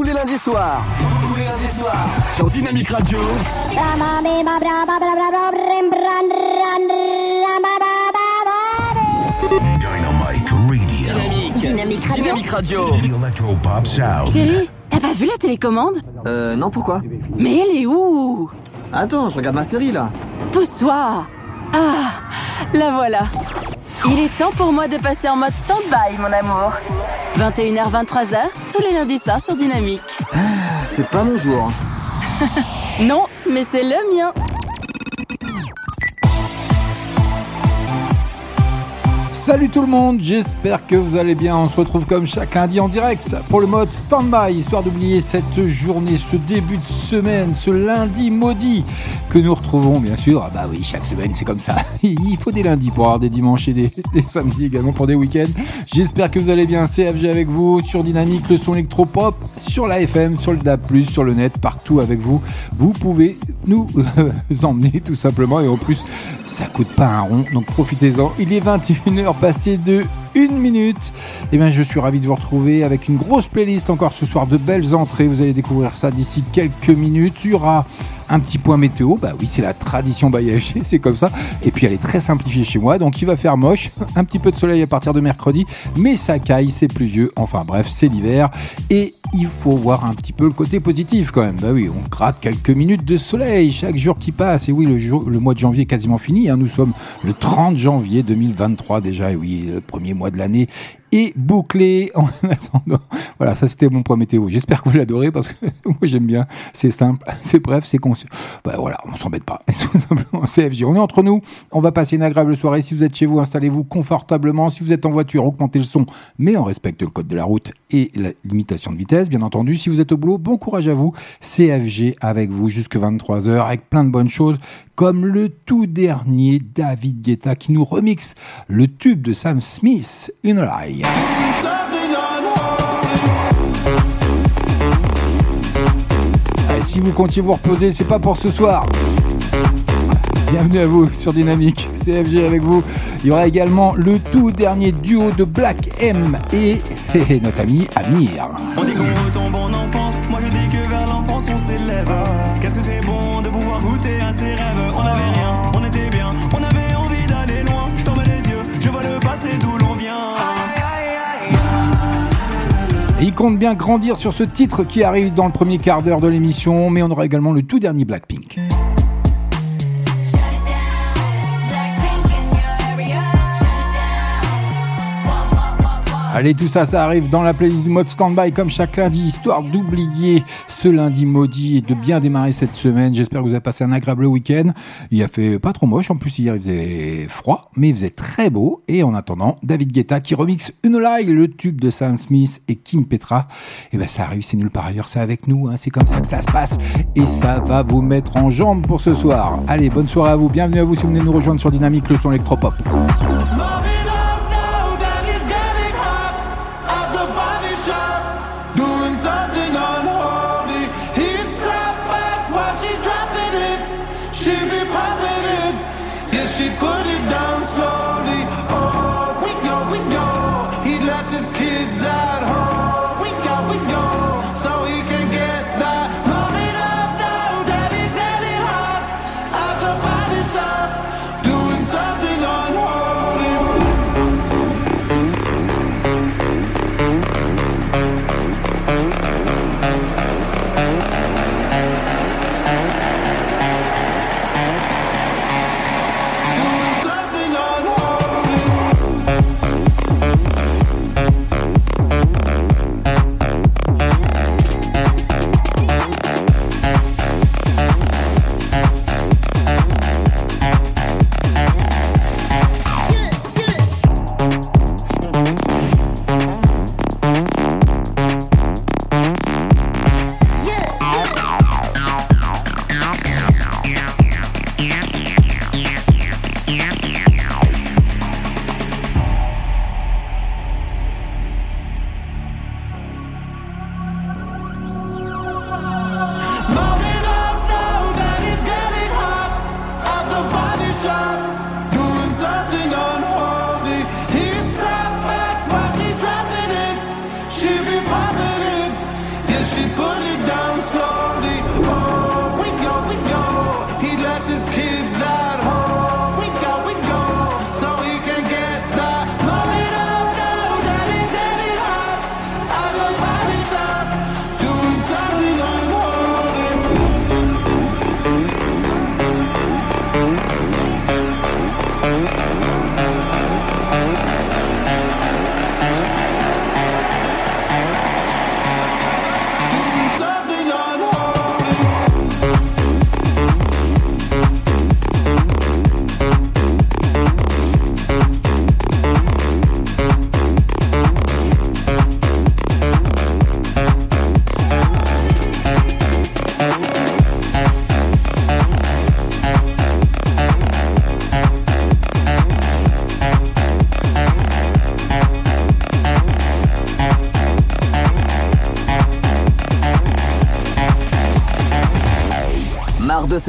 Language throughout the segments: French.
tous les lundis soirs. Tous les lundis soirs. Sur Dynamique Radio. Dynamite Radio. Dynamique. Dynamique Radio. The Electropop Sound. Chérie, t'as pas vu la télécommande? Euh, non, pourquoi? Mais elle est où? Attends, je regarde ma série là. Pousse-toi Ah, la voilà. Il est temps pour moi de passer en mode stand-by, mon amour. 21h, 23h, tous les lundis soirs sur Dynamique. C'est pas mon jour. Non, mais c'est le mien. Salut tout le monde, j'espère que vous allez bien. On se retrouve comme chaque lundi en direct pour le mode stand-by, histoire d'oublier cette journée, ce début de semaine, ce lundi maudit que nous retrouvons bien sûr. Ah bah oui, chaque semaine c'est comme ça. Il faut des lundis pour avoir des dimanches et des, samedis également pour des week-ends. J'espère que vous allez bien. CFG avec vous sur Dynamique, le son électropop, sur la FM, sur le DAB+, sur le net, partout avec vous. Vous pouvez nous euh, emmener tout simplement et en plus ça coûte pas un rond, donc profitez-en. Il est 21h passé de une minute. Et bien, je suis ravi de vous retrouver avec une grosse playlist encore ce soir de belles entrées. Vous allez découvrir ça d'ici quelques minutes. Il y aura un petit point météo. Bah oui, c'est la tradition Bayage, c'est comme ça. Et puis elle est très simplifiée chez moi, donc il va faire moche. Un petit peu de soleil à partir de mercredi, mais ça caille, c'est pluvieux. Enfin bref, c'est l'hiver. Et il faut voir un petit peu le côté positif quand même. Bah oui, on gratte quelques minutes de soleil chaque jour qui passe. Et oui, le, jour, le mois de janvier est quasiment fini. hein. Nous sommes le 30 janvier 2023 déjà. Et oui, le premier mois de l'année est bouclé en attendant. Voilà, ça c'était mon point météo. J'espère que vous l'adorez parce que moi j'aime bien. C'est simple, c'est bref, c'est concis. Bah voilà, on s'embête pas. Tout simplement, CFJ. On est entre nous. On va passer une agréable soirée. Si vous êtes chez vous, installez-vous confortablement. Si vous êtes en voiture, augmentez le son, mais on respecte le code de la route et la limitation de vitesse, bien entendu. Si vous êtes au boulot, bon courage à vous. CFG avec vous jusque 23h avec plein de bonnes choses comme le tout dernier David Guetta qui nous remixe le tube de Sam Smith, Une Lie. Ah, Si vous comptiez vous reposer, c'est pas pour ce soir. Bienvenue à vous sur Dynamique, CFG avec vous. Il y aura également le tout dernier duo de Black M et, et notre ami Amir. On dit qu'on retombe en enfance, moi je dis que vers l'enfance on s'élève. Qu'est-ce que c'est bon de pouvoir goûter à ses rêves? On avait rien, Il compte bien grandir sur ce titre qui arrive dans le premier quart d'heure de l'émission, mais on aura également le tout dernier Blackpink. Allez, tout ça, ça arrive dans la playlist du mode standby comme chaque lundi, histoire d'oublier ce lundi maudit et de bien démarrer cette semaine. J'espère que vous avez passé un agréable week-end. Il a fait pas trop moche, en plus hier il faisait froid, mais il faisait très beau. Et en attendant, David Guetta qui remixe une lie, le tube de Sam Smith et Kim Petra. Et ben ça arrive, c'est nulle part ailleurs, c'est avec nous, hein. c'est comme ça que ça se passe. Et ça va vous mettre en jambe pour ce soir. Allez, bonne soirée à vous, bienvenue à vous si vous venez nous rejoindre sur Dynamique, le son électropop.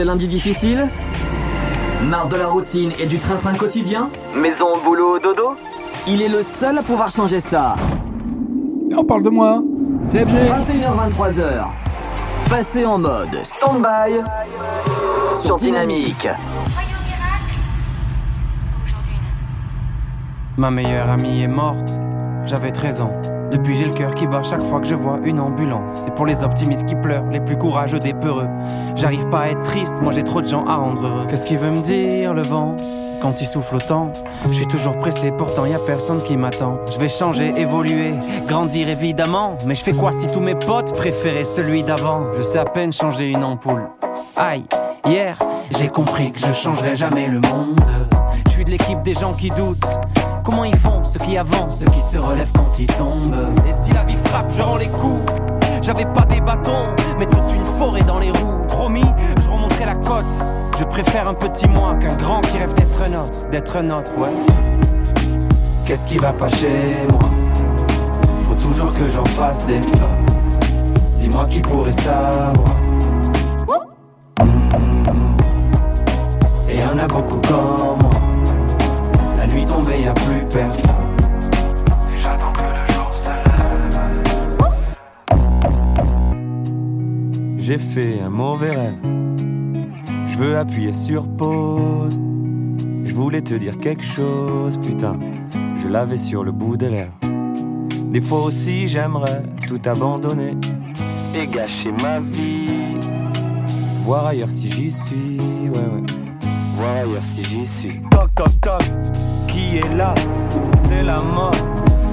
Ces lundis difficiles Marre de la routine et du train-train quotidien Maison, boulot, dodo Il est le seul à pouvoir changer ça. On parle de moi. CFG. 21h-23h. Passez en mode stand-by sur Dynamique. Ma meilleure amie est morte, j'avais 13 ans. Depuis j'ai le cœur qui bat chaque fois que je vois une ambulance. Et pour les optimistes qui pleurent, les plus courageux des peureux. J'arrive pas à être triste, moi j'ai trop de gens à rendre heureux. Qu'est-ce qu'il veut me dire le vent quand il souffle autant? Je suis toujours pressé, pourtant y a personne qui m'attend. Je vais changer, évoluer, grandir évidemment. Mais je fais quoi si tous mes potes préféraient celui d'avant? Je sais à peine changer une ampoule. Aïe, hier j'ai compris que je changerai jamais le monde. Je suis de l'équipe des gens qui doutent. Comment ils font, ceux qui avancent, ceux qui se relèvent quand ils tombent? Et si la vie frappe, je rends les coups J'avais pas des bâtons, mais toute une forêt dans les roues Promis, je remonterai la côte. Je préfère un petit moi qu'un grand qui rêve d'être un autre D'être un autre, ouais. Qu'est-ce qui va pas chez moi? Faut toujours que j'en fasse des Dis-moi qui pourrait savoir J'ai fait un mauvais rêve. Je veux appuyer sur pause. Je voulais te dire quelque chose, putain. Je l'avais sur le bout des lèvres. Des fois aussi, j'aimerais tout abandonner et gâcher ma vie. Voir ailleurs si j'y suis, ouais, ouais. Voir ailleurs si j'y suis. Toc, toc, toc, qui est là? C'est la mort.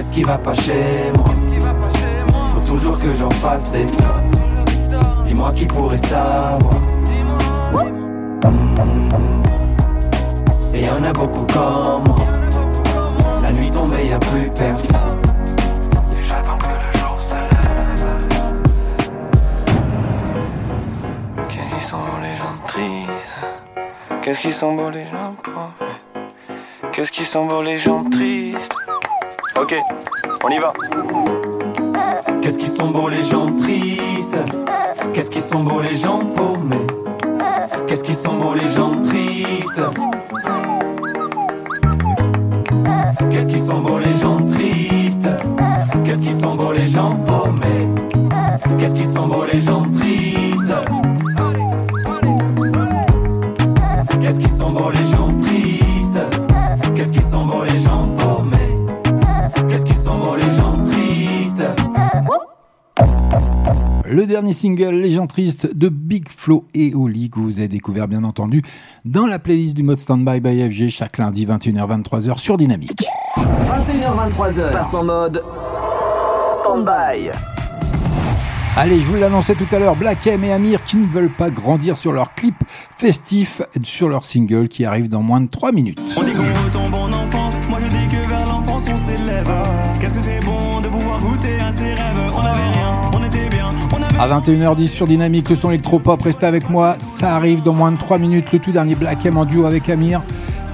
Qu'est-ce qui va pas chez moi Faut toujours que j'en fasse des. Dis-moi qui pourrait savoir. Et y en a beaucoup comme moi. La nuit tombée, y a plus personne. Et j'attends que le jour se lève. Qu'est-ce qu'ils sont beaux les gens tristes? Qu'est-ce qu'ils sont beaux les gens pauvres? Qu'est-ce qu'ils sont beaux les gens tristes? Ok, on y va. Qu'est-ce qu'ils sont beaux les gens tristes? Qu'est-ce qu'ils sont beaux les gens paumés? Qu'est-ce qu'ils sont beaux les gens tristes? Qu'est-ce qu'ils sont beaux les gens tristes? Qu'est-ce qu'ils sont beaux les gens paumés? Qu'est-ce qu'ils sont beaux les gens tristes? Qu'est-ce sont beaux les gens Le dernier single, Les gens tristes de Big Flo et Oli, que vous avez découvert bien entendu dans la playlist du mode Standby by FG chaque lundi 21h-23h sur Dynamique. 21h-23h. Passe en mode stand-by. Allez, je vous l'annonçais tout à l'heure, Black M et Amir qui ne veulent pas grandir sur leur clip festif sur leur single qui arrive dans moins de 3 minutes. On dit qu'on retombe en enfance, moi je dis que vers l'enfance on s'élève. Qu'est-ce que c'est À 21h10 sur Dynamique, le son électropop, restez avec moi. Ça arrive dans moins de 3 minutes. Le tout dernier Black M en duo avec Amir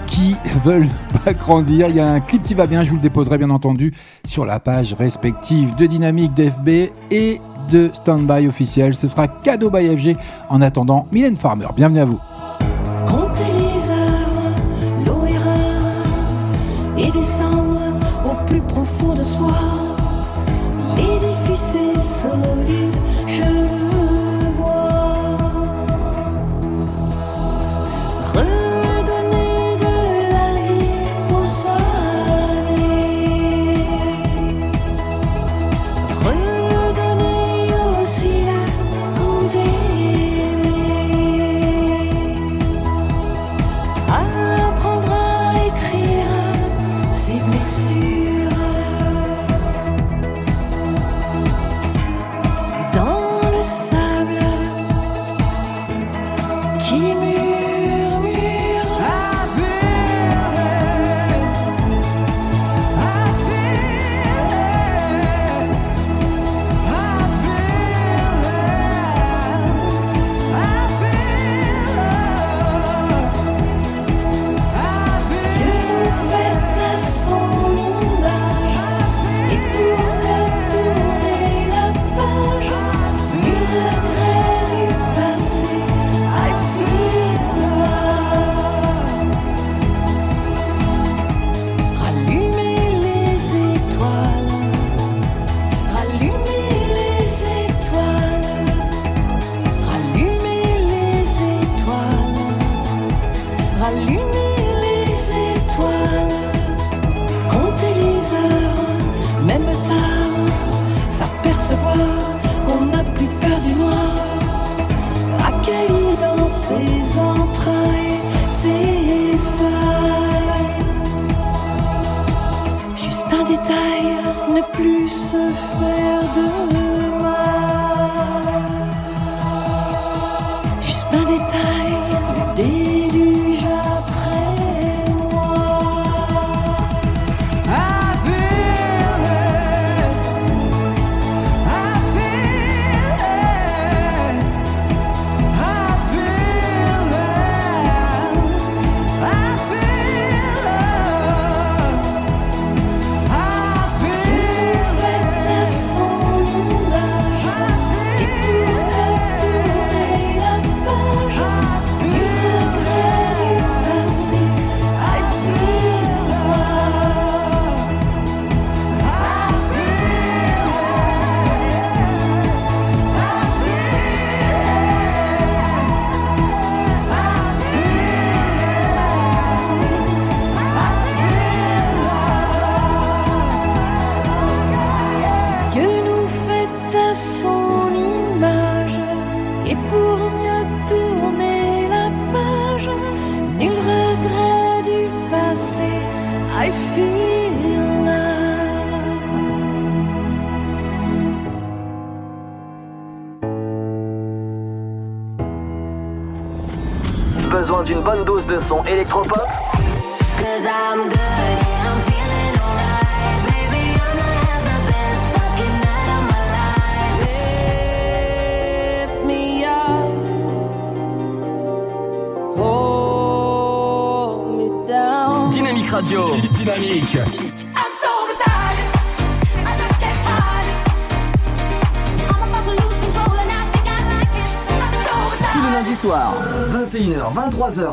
qui veulent pas grandir. Il y a un clip qui va bien, je vous le déposerai bien entendu sur la page respective de Dynamique, d'FB et de Standby officiel. Ce sera cadeau by FG. En attendant, Mylène Farmer, bienvenue à vous. Au plus profond de soi. L'édifice est solide, je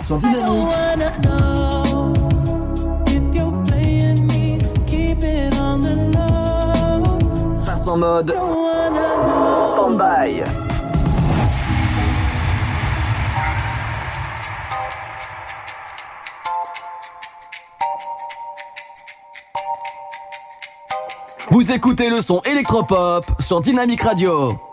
23h sur Dynamique. Passe en mode stand-by. Vous écoutez le son électropop sur Dynamique Radio.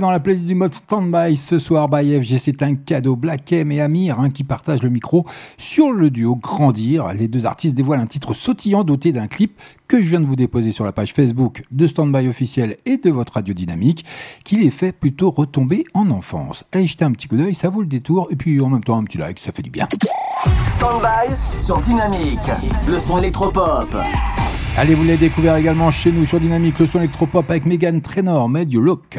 Dans la playlist du mode Standby ce soir by FG, c'est un cadeau. Black M et Amir hein, qui partagent le micro sur le duo Grandir. Les deux artistes dévoilent un titre sautillant doté d'un clip que je viens de vous déposer sur la page Facebook de Standby officiel et de votre radio dynamique qui les fait plutôt retomber en enfance. Allez jeter un petit coup d'œil, ça vaut le détour et puis en même temps un petit like, ça fait du bien. Standby sur dynamique, le son électropop. Allez, vous l'avez découvert également chez nous sur Dynamique, le son électropop avec Megan Trainor, mais du look.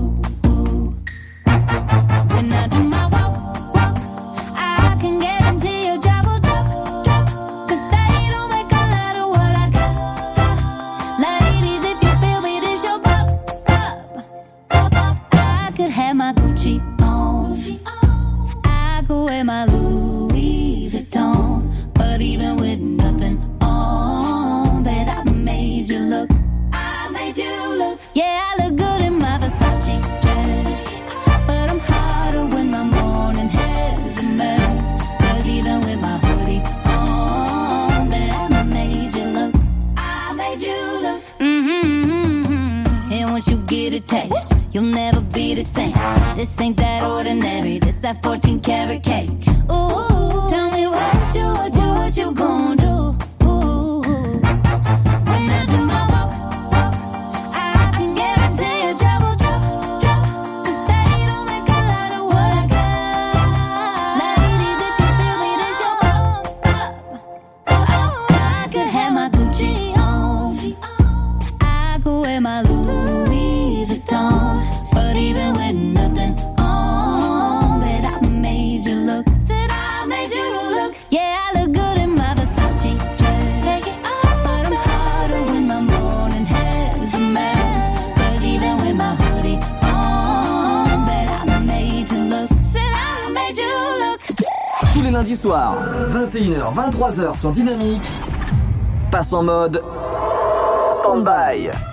3 heures sur Dynamique, passe en mode stand-by.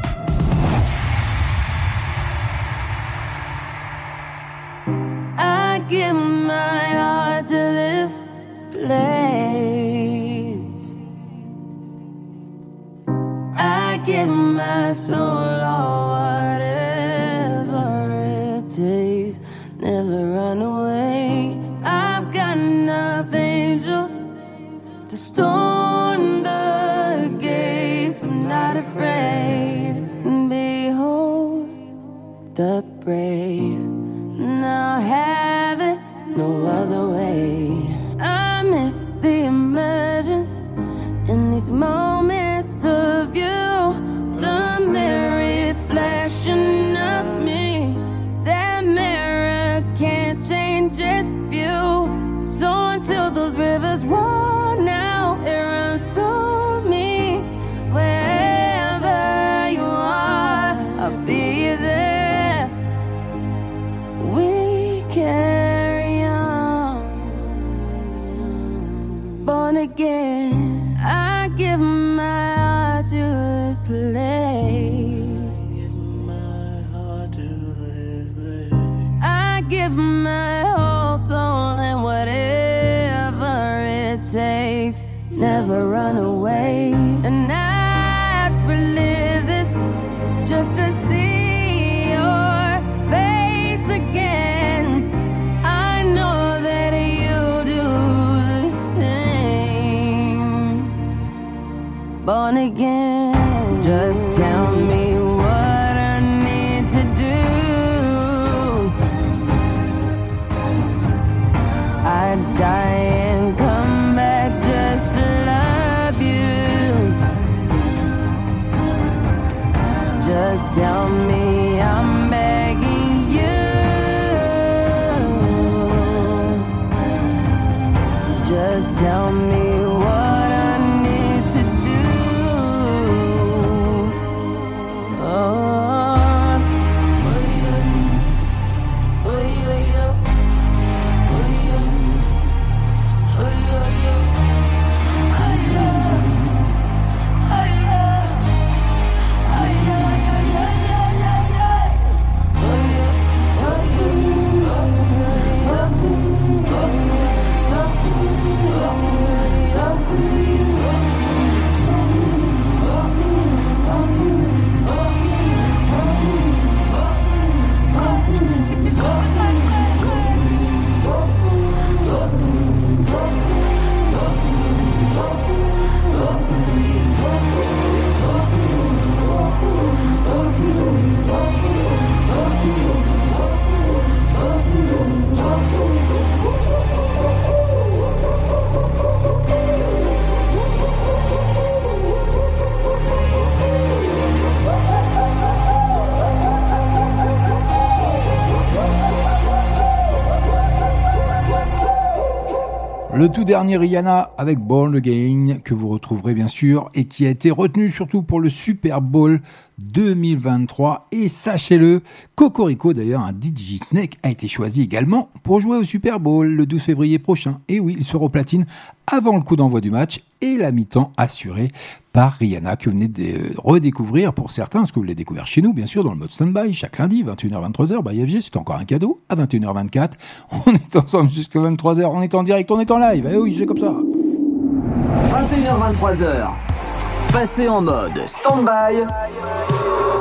Dernier Rihanna avec Born Again que vous retrouverez bien sûr et qui a été retenu surtout pour le Super Bowl 2023 et sachez-le, Cocorico d'ailleurs un DJ a été choisi également pour jouer au Super Bowl le 12 février prochain. Et oui il sera au platine avant le coup d'envoi du match et la mi-temps assurée Rihanna que vous venez de redécouvrir pour certains, parce que vous l'avez découvert chez nous bien sûr dans le mode standby chaque lundi 21h-23h by FG c'est encore un cadeau à 21h24 on est ensemble jusqu'à 23h on est en direct on est en live eh oui c'est comme ça 21h23h. Passez en mode stand-by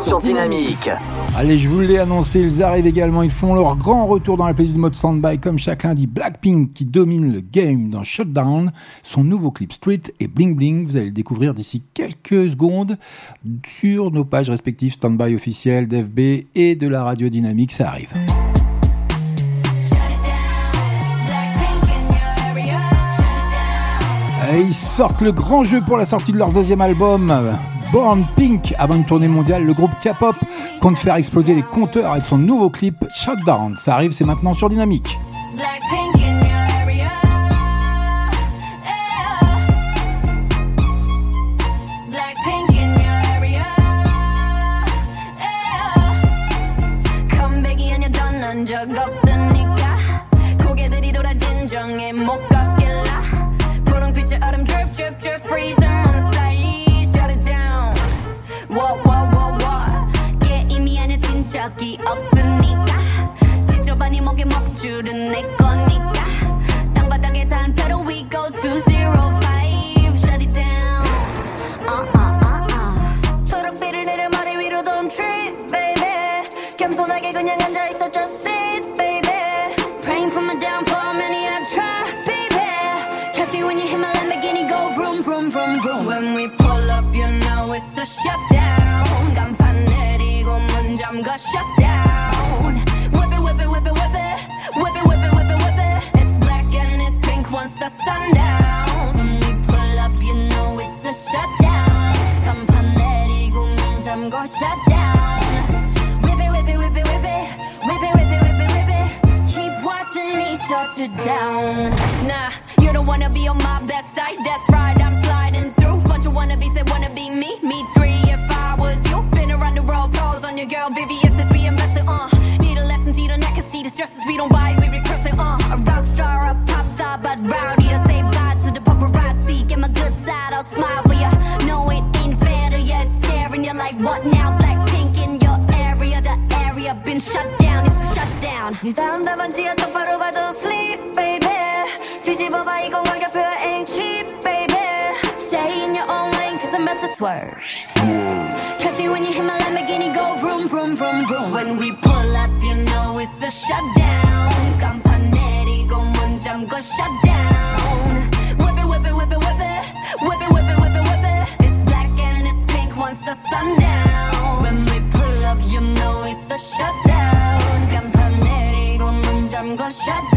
sur Dynamique. Allez, je vous l'ai annoncé, ils arrivent également, ils font leur grand retour dans la playlist du mode standby comme chaque lundi. Blackpink qui domine le game dans Shutdown, son nouveau clip Street et Bling Bling, vous allez le découvrir d'ici quelques secondes sur nos pages respectives standby officiel d'FB et de la radio dynamique, ça arrive. Et ils sortent le grand jeu pour la sortie de leur deuxième album, Born Pink. Avant une tournée mondiale, le groupe K-pop compte faire exploser les compteurs avec son nouveau clip Shutdown. Ça arrive, c'est maintenant sur Dynamique. 컴백이 아니야 넌난 적 없으니까 고개들이 돌아 진정해 못 걷 적이 없으니까. 지저분이 목에 먹줄은 내 거니까. 땅바닥에 단표로 don't shut down. Whip it, whip it, whip it, whip it. Whip it, whip it, whip it, whip it. Keep watching me shut you down. Nah, you don't wanna be on my best side. That's right, I'm sliding through. Bunch of wannabes that wanna be me. Me three if I was you. Been around the world, calls on your girl, Vivian since we invested, uh. Need a lesson, see the neck, and see the stresses we don't buy, we regress it, uh. A rock star, a pop star, but rowdy. shutdown. 네 담담한지야 똑바로 봐도 sleep baby 뒤집어봐 이건 가격표 ain't cheap baby Stay in your own lane, cause I'm about to swerve. Catch me when you hit my Lamborghini, go vroom, vroom, vroom, vroom. When we pull up, you know it's a shutdown. 간판 내리고 문 잠궈 shutdown. shut down.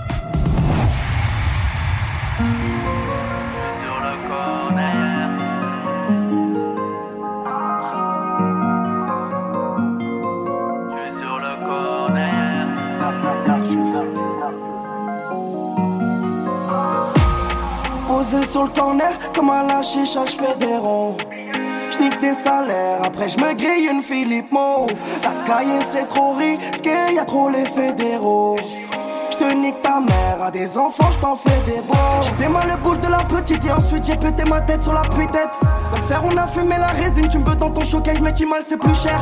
Sur le corner, comme à la chicha, je fais des ronds. J'nique des salaires, après je me grille une Philippe Mo. La cahier c'est trop risqué, y a trop les fédéraux. J'te nique ta mère, à des enfants, j't'en fais des. J'ai mal le boule de la petite et ensuite j'ai pété ma tête sur la pluie-tête. Dans le fer, on a fumé la résine, tu me veux dans ton showcase, mais tu mal, c'est plus cher.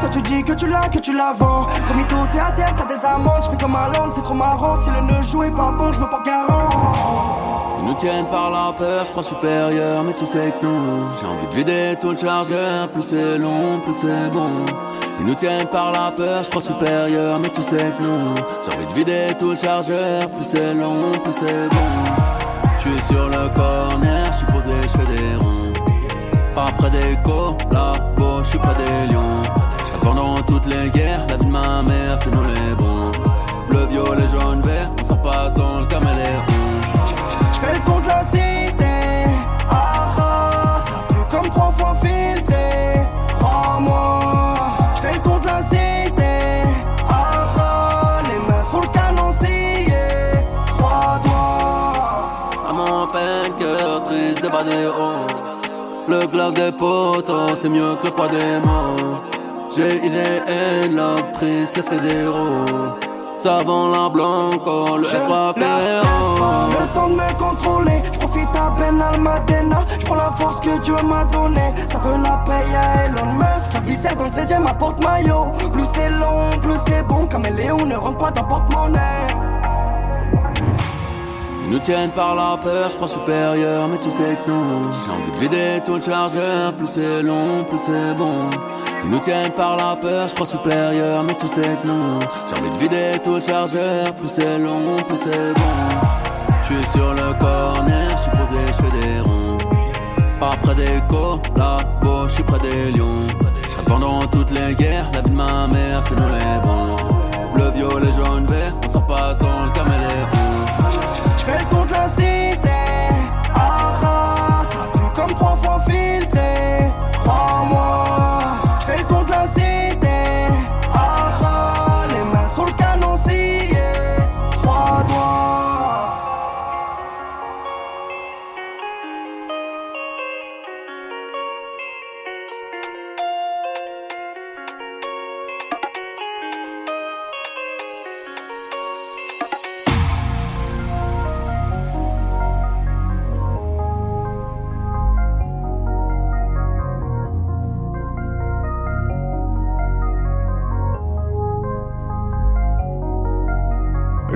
Toi tu dis que tu l'as, que tu la vends. Promis tout, t'es à terre, t'as des amendes, j'fais comme à Londres, c'est trop marrant. Si le nœud joue est pas bon, j'me porte garant. Ils nous tiennent par la peur, je crois supérieur, mais tu sais que non. J'ai envie de vider tout le chargeur, plus c'est long, plus c'est bon. Ils nous tiennent par la peur, je crois supérieur, mais tu sais que non. J'ai envie de vider tout le chargeur, plus c'est long, plus c'est bon. Je suis sur le corner, je suis posé, je fais des ronds. Pas près des collabos, je suis près des lions. Pendant toutes les guerres, la vie de ma mère, c'est nous les bons. Bleu, violet, jaune, vert, on sort pas sans le caméléon. J'fais le tour de la cité, ah ah, ça pue comme trois fois filtré, crois-moi. J'fais le tour de la cité, ah ah, les mains sur le canon scié, crois-toi. À mon peine, cœur triste, des hauts. Le glock des potos, c'est mieux que le poids des mots. GIGN, les fédéraux. Savant la blanco, le Je F3 laisse pas le temps de me contrôler. Je profite à peine à Almadena. Je prends la force que Dieu m'a donnée. Ça veut la paye à Elon Musk. La dans le 16 e à porte-maillot. Plus c'est long, plus c'est bon. Caméléon ne rentre pas dans porte-monnaie. Ils nous tiennent par la peur, je crois supérieur, mais tu sais que non. J'ai envie de vider tout le chargeur, plus c'est long, plus c'est bon. Ils nous tiennent par la peur, je crois supérieur, mais tu sais que non. J'ai envie de vider tout le chargeur, plus c'est long, plus c'est bon. Je suis sur le corner, je suis posé, je fais des ronds. Pas près des collabos, je suis près des lions. Pendant toutes les guerres, la vie de ma mère, c'est nous les bons. Bleu, violet, jaune, vert, on sort pas sans le caméléon. J'fais le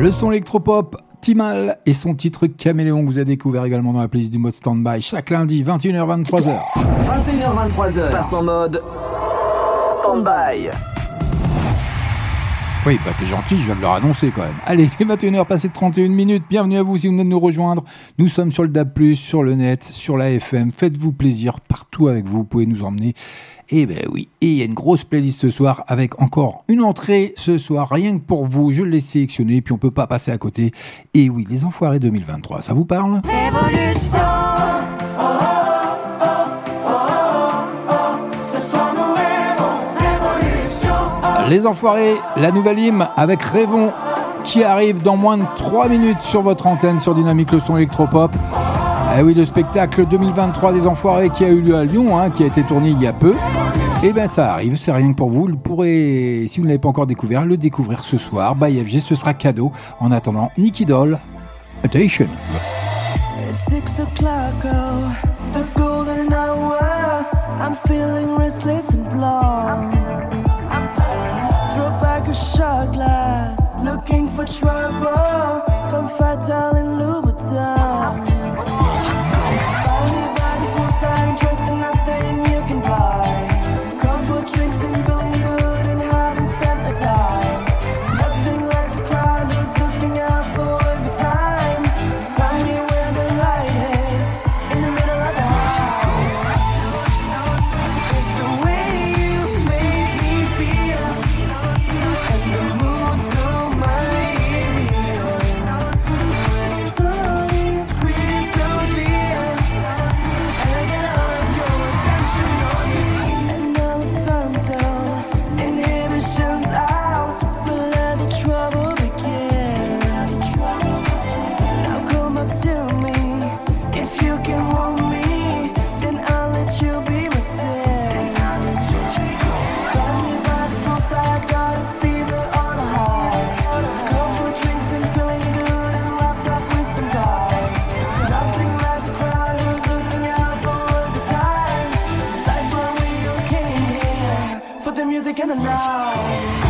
Le son électropop Timal et son titre Caméléon que vous avez découvert également dans la playlist du mode Standby chaque lundi 21h 23h. 21h 23h, passe en mode Standby. Oui, bah t'es gentil, je viens de leur annoncer quand même. Allez, c'est 21h passé de 31 minutes. Bienvenue à vous si vous venez de nous rejoindre. Nous sommes sur le DAB+, sur le net, sur la FM. Faites-vous plaisir partout avec vous. Vous pouvez nous emmener. Et ben oui, et il y a une grosse playlist ce soir avec encore une entrée ce soir, rien que pour vous. Je l'ai sélectionné, puis on peut pas passer à côté. Et oui, les Enfoirés 2023, ça vous parle? Révolution. Les Enfoirés, la nouvelle hymne avec Rêvons qui arrive dans moins de 3 minutes sur votre antenne sur Dynamique le son électropop. Eh oui, le spectacle 2023 des Enfoirés qui a eu lieu à Lyon, hein, qui a été tourné il y a peu. Et bien ça arrive, c'est rien que pour vous. Vous pourrez, si vous ne l'avez pas encore découvert, le découvrir ce soir. By FG, ce sera cadeau. En attendant, Nicky Doll, Attention. For the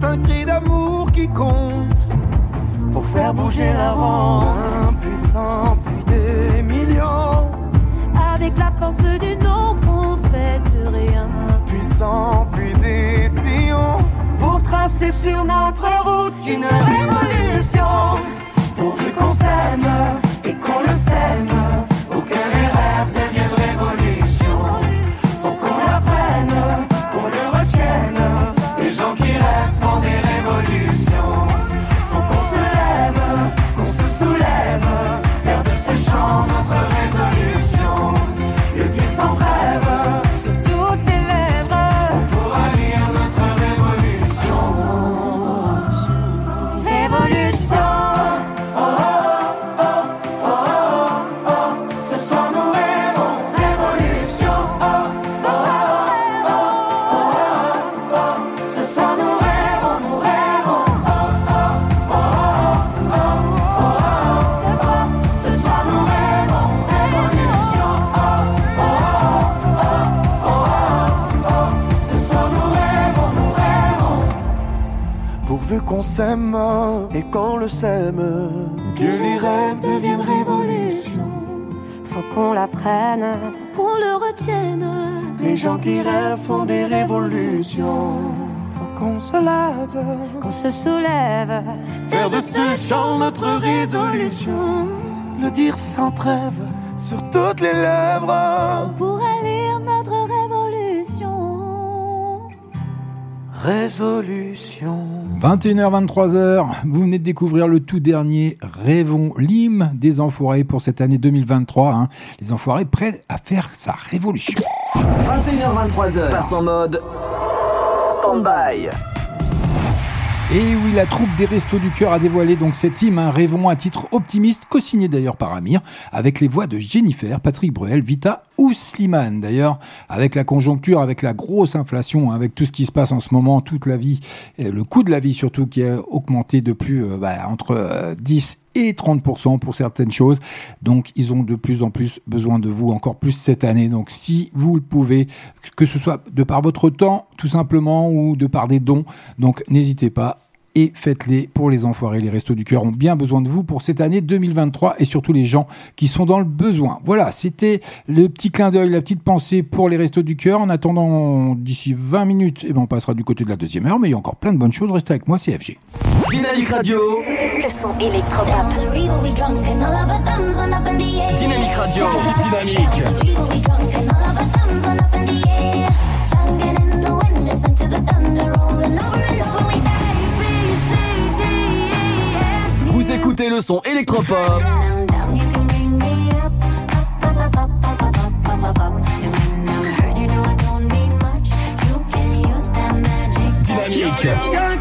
c'est un cri d'amour qui compte pour faire bouger la ronde. Un puissant, puis des millions. Avec la force du nombre, on fait de rien. Puissant, puis des sillons pour tracer sur notre route une révolution. Se soulève. faire de ce chant notre résolution. Le dire sans trêve sur toutes les lèvres. Pour lire notre révolution. Résolution. 21h, 23h, vous venez de découvrir le tout dernier Rêvons l'hymne des Enfoirés pour cette année 2023. hein. Les Enfoirés prêts à faire sa révolution. 21h23h, passe en mode stand-by. Et oui, la troupe des Restos du Cœur a dévoilé donc cet hymne, un Rêvons à titre optimiste, co-signé d'ailleurs par Amir, avec les voix de Jennifer, Patrick Bruel, Vita ou Slimane. D'ailleurs, avec la conjoncture, avec la grosse inflation, avec tout ce qui se passe en ce moment, toute la vie, le coût de la vie surtout qui a augmenté de plus euh, bah, entre euh, 10 et 30% pour certaines choses. Donc, ils ont de plus en plus besoin de vous, encore plus cette année. Donc, si vous le pouvez, que ce soit de par votre temps, tout simplement, ou de par des dons, donc n'hésitez pas et faites-les pour les enfoirés. Les Restos du Cœur ont bien besoin de vous pour cette année 2023 et surtout les gens qui sont dans le besoin. Voilà, c'était le petit clin d'œil, la petite pensée pour les Restos du Cœur. En attendant, d'ici 20 minutes, eh ben, on passera du côté de la deuxième heure, mais il y a encore plein de bonnes choses. Restez avec moi, CFG. Dynamique Radio. Le son électropop. Dynamique Radio. Dynamique. Vous écoutez le son électropop. Dynamique Radio.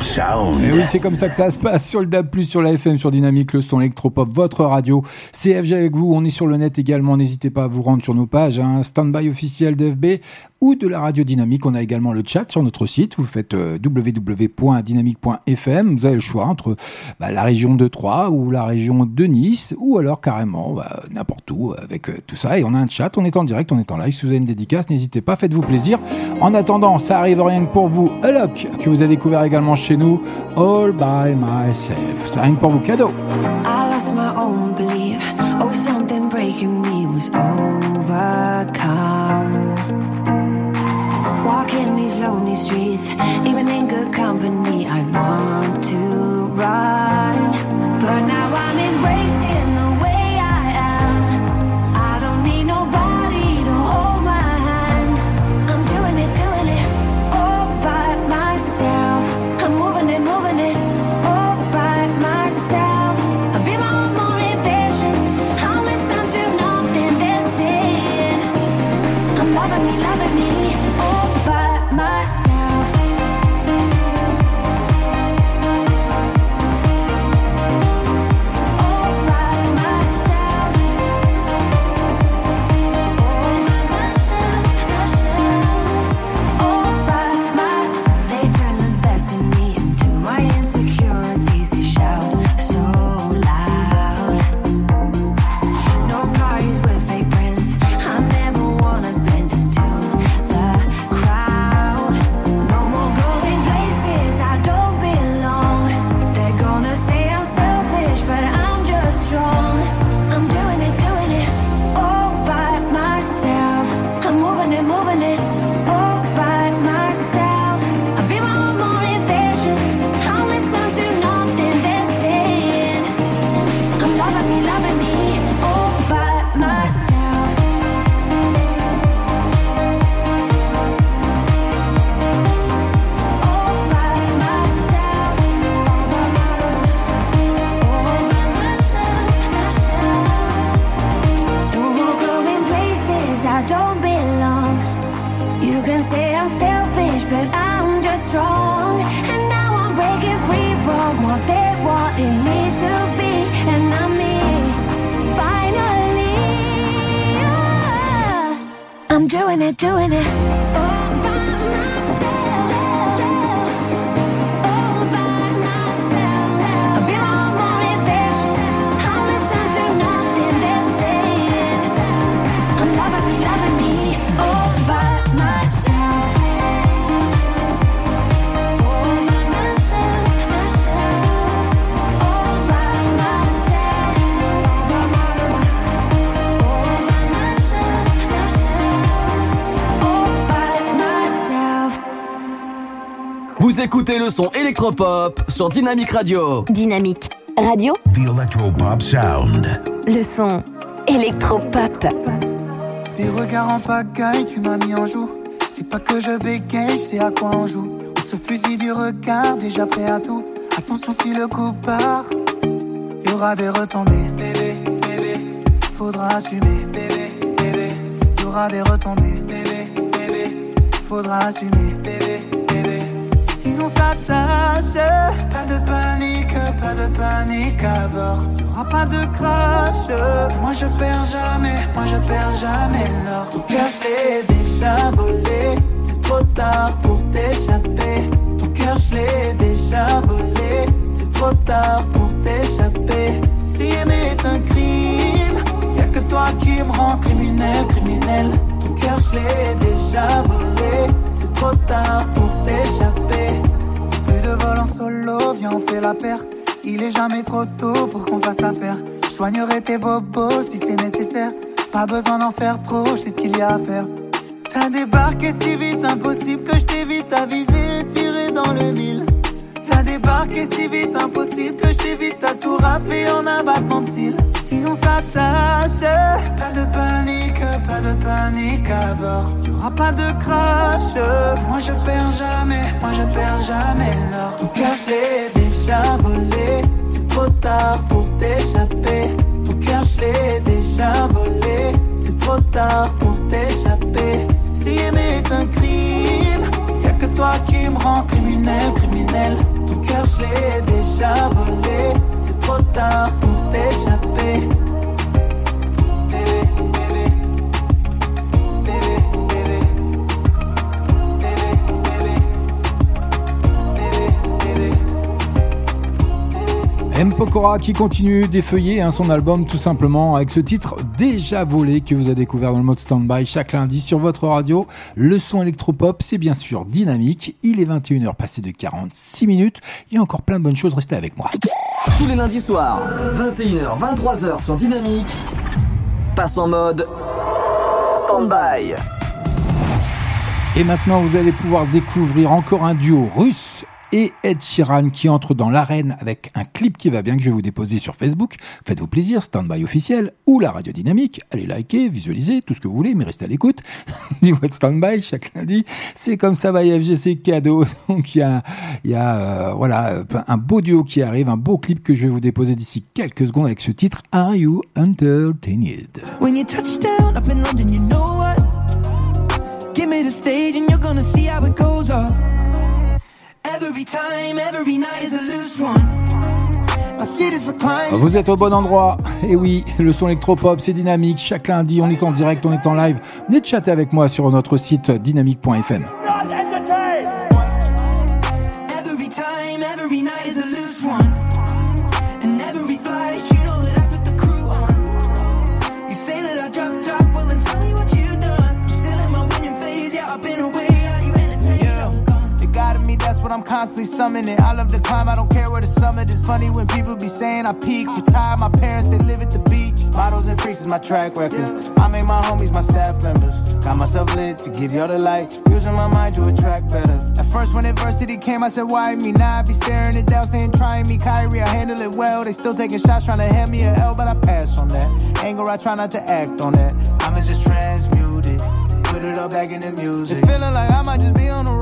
Sound. Et Eh oui, c'est comme ça que ça se passe sur le DAB+, sur la FM, sur Dynamique, le son électropop, votre radio. CFG avec vous, on est sur le net également, n'hésitez pas à vous rendre sur nos pages, hein. stand-by officiel d'FB, ou de la radio dynamique. On a également le chat sur notre site. Vous faites euh, www.dynamique.fm. Vous avez le choix entre bah, la région de Troyes ou la région de Nice ou alors carrément bah, n'importe où avec euh, tout ça. Et on a un chat, on est en direct, on est en live. Si vous avez une dédicace, n'hésitez pas, faites-vous plaisir. En attendant, ça arrive rien que pour vous. Alok, que vous avez découvert également chez nous. All by myself. Ça rien que pour vous. Cadeau. Streets, even in good company, I want I'm doing it, doing it. Vous écoutez le son électropop sur Dynamique Radio. Dynamique Radio, The Electropop Sound. le son électropop. Tes regards en pagaille, tu m'as mis en joue. C'est pas que je bégaye, je sais à quoi on joue. On se fusille du regard, déjà prêt à tout. Attention si le coup part, y aura des retombées. Bébé, bébé, faudra assumer. Bébé, bébé, y aura des retombées. Bébé, bébé, faudra assumer. S'attache, pas de panique, pas de panique à bord. Y aura pas de crash. Moi je perds jamais, moi je perds jamais le nord. Ton cœur je l'ai déjà volé, c'est trop tard pour t'échapper. Ton cœur je l'ai déjà volé, c'est trop tard pour t'échapper. Si aimer est un crime, y a que toi qui me rend criminel, criminel. Ton cœur je l'ai déjà volé, c'est trop tard pour t'échapper. Plus de vol en solo, viens on fait la paire. Il est jamais trop tôt pour qu'on fasse l'affaire. Je soignerai tes bobos si c'est nécessaire. Pas besoin d'en faire trop, je ce qu'il y a à faire. T'as débarqué si vite, impossible que je t'évite à viser, tirer dans le mille. T'as débarqué si vite, impossible que je t'évite à tout rafler en un battement de cils. Si on s'attache, pas de panique, pas de panique à bord. Y aura pas de crash, moi je perds jamais, moi je perds jamais le nord. Ton cœur je déjà volé, c'est trop tard pour t'échapper. Ton cœur je l'ai déjà volé, c'est trop tard pour t'échapper. Si aimer est un crime, y a que toi qui me rend criminel, criminel. Cœur je l'ai déjà volé, c'est trop tard pour t'échapper. M. Pokora qui continue d'effeuiller hein, son album tout simplement avec ce titre déjà volé que vous avez découvert dans le mode standby chaque lundi sur votre radio. Le son électropop, c'est bien sûr dynamique. Il est 21h passé de 46 minutes. Il y a encore plein de bonnes choses. Restez avec moi. Tous les lundis soirs, 21h, 23h sur Dynamique, passe en mode stand-by. Et maintenant, vous allez pouvoir découvrir encore un duo russe et Ed Sheeran qui entre dans l'arène avec un clip qui va bien que je vais vous déposer sur Facebook. Faites-vous plaisir, stand-by officiel ou la radio dynamique. Allez liker, visualiser, tout ce que vous voulez, mais restez à l'écoute du What Standby chaque lundi. C'est comme ça, by FGC cadeau. Donc il y a, y a euh, voilà, un beau duo qui arrive, un beau clip que je vais vous déposer d'ici quelques secondes avec ce titre Are You Entertained? When you touch down up in London, you know what? Give me the stage and you're gonna see how it goes off. Vous êtes au bon endroit. Et oui, le son électropop, c'est dynamique. Chaque lundi, on est en direct, on est en live. Venez chatter avec moi sur notre site dynamique.fm. what I'm constantly summoning. I love the climb, I don't care where the summit is. Funny when people be saying I peaked. Retired, my parents, they live at the beach. Models and freaks is my track record. I made my homies my staff members. Got myself lit to give y'all the light. Using my mind to attract better. At first, when adversity came, I said, Why me? Now I be staring it down, saying, Trying me, Kyrie. I handle it well. They still taking shots, trying to hand me a L, but I pass on that. Anger, I try not to act on that. I'ma just transmute it. Put it all back in the music. It's feeling like I might just be on the road.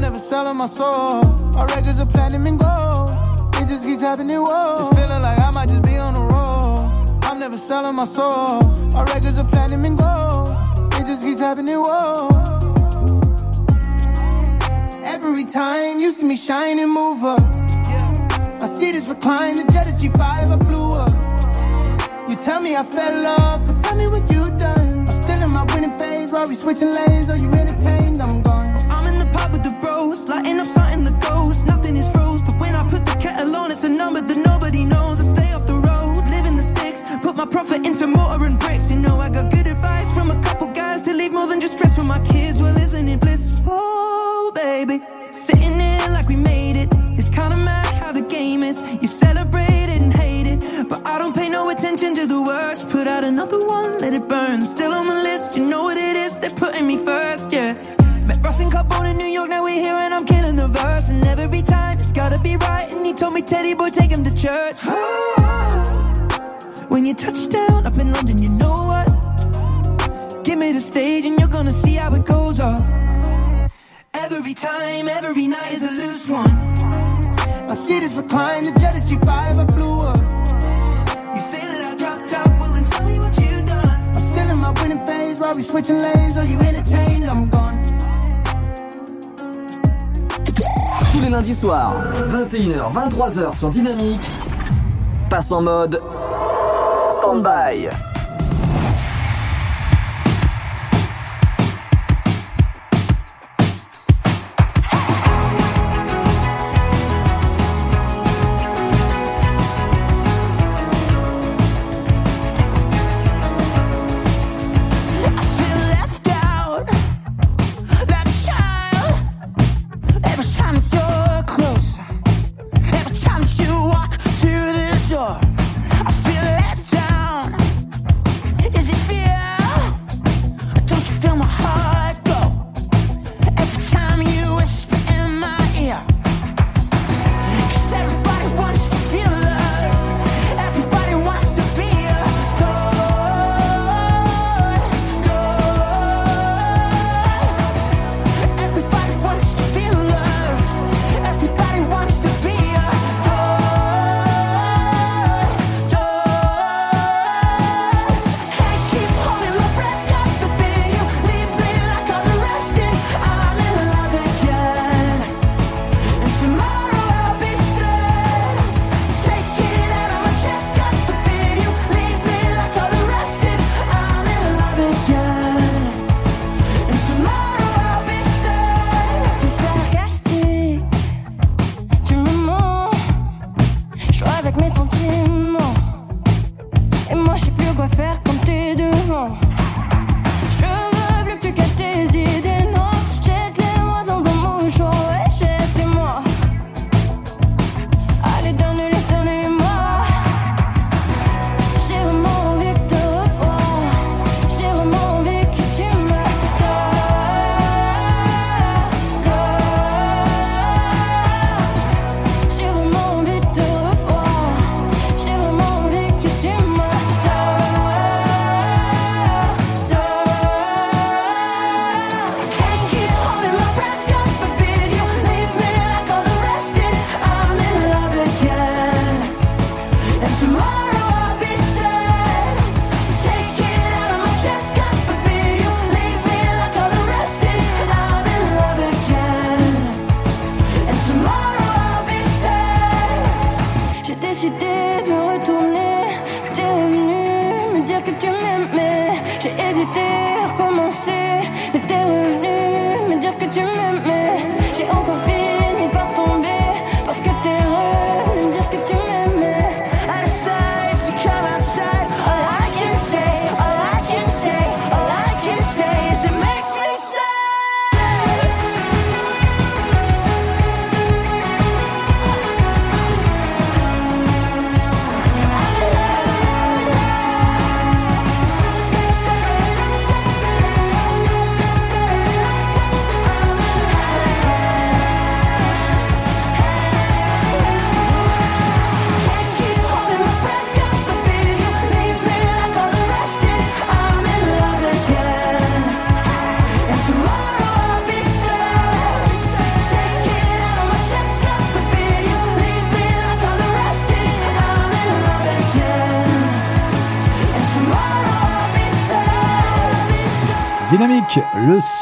I'm never selling my soul. My records are platinum and gold. They just keep tapping it, whoa. It's feeling like I might just be on the road. I'm never selling my soul. My records are platinum and gold. They just keep tapping it, whoa. Every time you see me shine and move up. I see this recline, the jet is G5, I blew up. You tell me I fell off, but tell me what you done. I'm still in my winning phase, while we switching lanes. Are you entertained? I'm gone. Pub with the bros, lighting up something that goes. Nothing is froze, but when I put the kettle on, it's a number that nobody knows. I stay off the road, living the sticks, put my profit into mortar and bricks. You know I got good advice from a couple guys to leave more than just stress for my kids. Well, isn't it blissful, baby? Sitting there like we made it. It's kinda mad how the game is. You celebrate it and hate it, but I don't pay no attention to the words. Put out another one, let it burn. Still on the list, told me, Teddy boy, take him to church. When you touch down up in London, you know what? Give me the stage and you're gonna see how it goes off. Every time, every night is a loose one. My see is recline, the jet is G5, I blew up. You say that I dropped out, well then tell me what you done. I'm still in my winning phase, while we switching lanes. Are you entertained? I'm gone. Tous les lundis soirs, 21h, 23h sur Dynamique, passe en mode stand-by.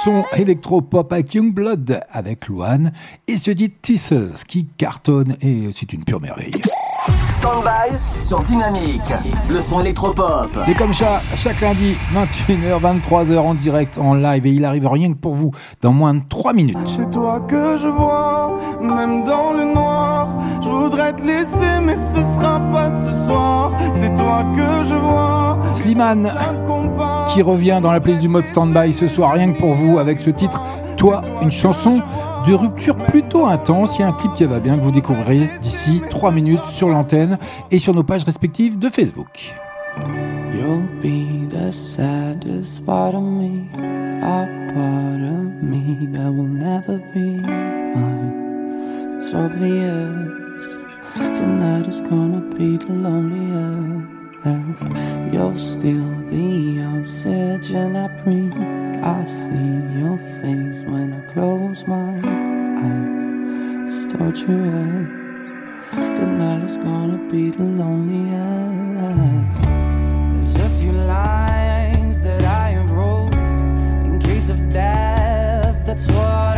Son électropop avec Youngblood avec Luan et ce dit Tisses qui cartonne et c'est une pure merveille. Stand-by sur Dynamique, le son électropop. C'est comme ça, chaque lundi, 21h, 23h en direct, en live et il arrive rien que pour vous dans moins de 3 minutes. C'est toi que je vois, même dans le noir. Je voudrais te laisser, mais ce sera pas ce soir. C'est toi que je vois. Slimane qui revient dans la place du mode stand-by ce soir rien que pour vous avec ce titre Toi, une chanson de rupture plutôt intense. Il y a un clip qui va bien que vous découvrirez d'ici 3 minutes sur l'antenne et sur nos pages respectives de Facebook. You'll be the saddest part of me, a part of me that will never be mine. It's obvious tonight is gonna be the loneliest. You're still the oxygen I breathe. I see your face when I close my eyes. It's torture. Tonight is gonna be the loneliest. There's a few lines that I have wrote in case of death. That's what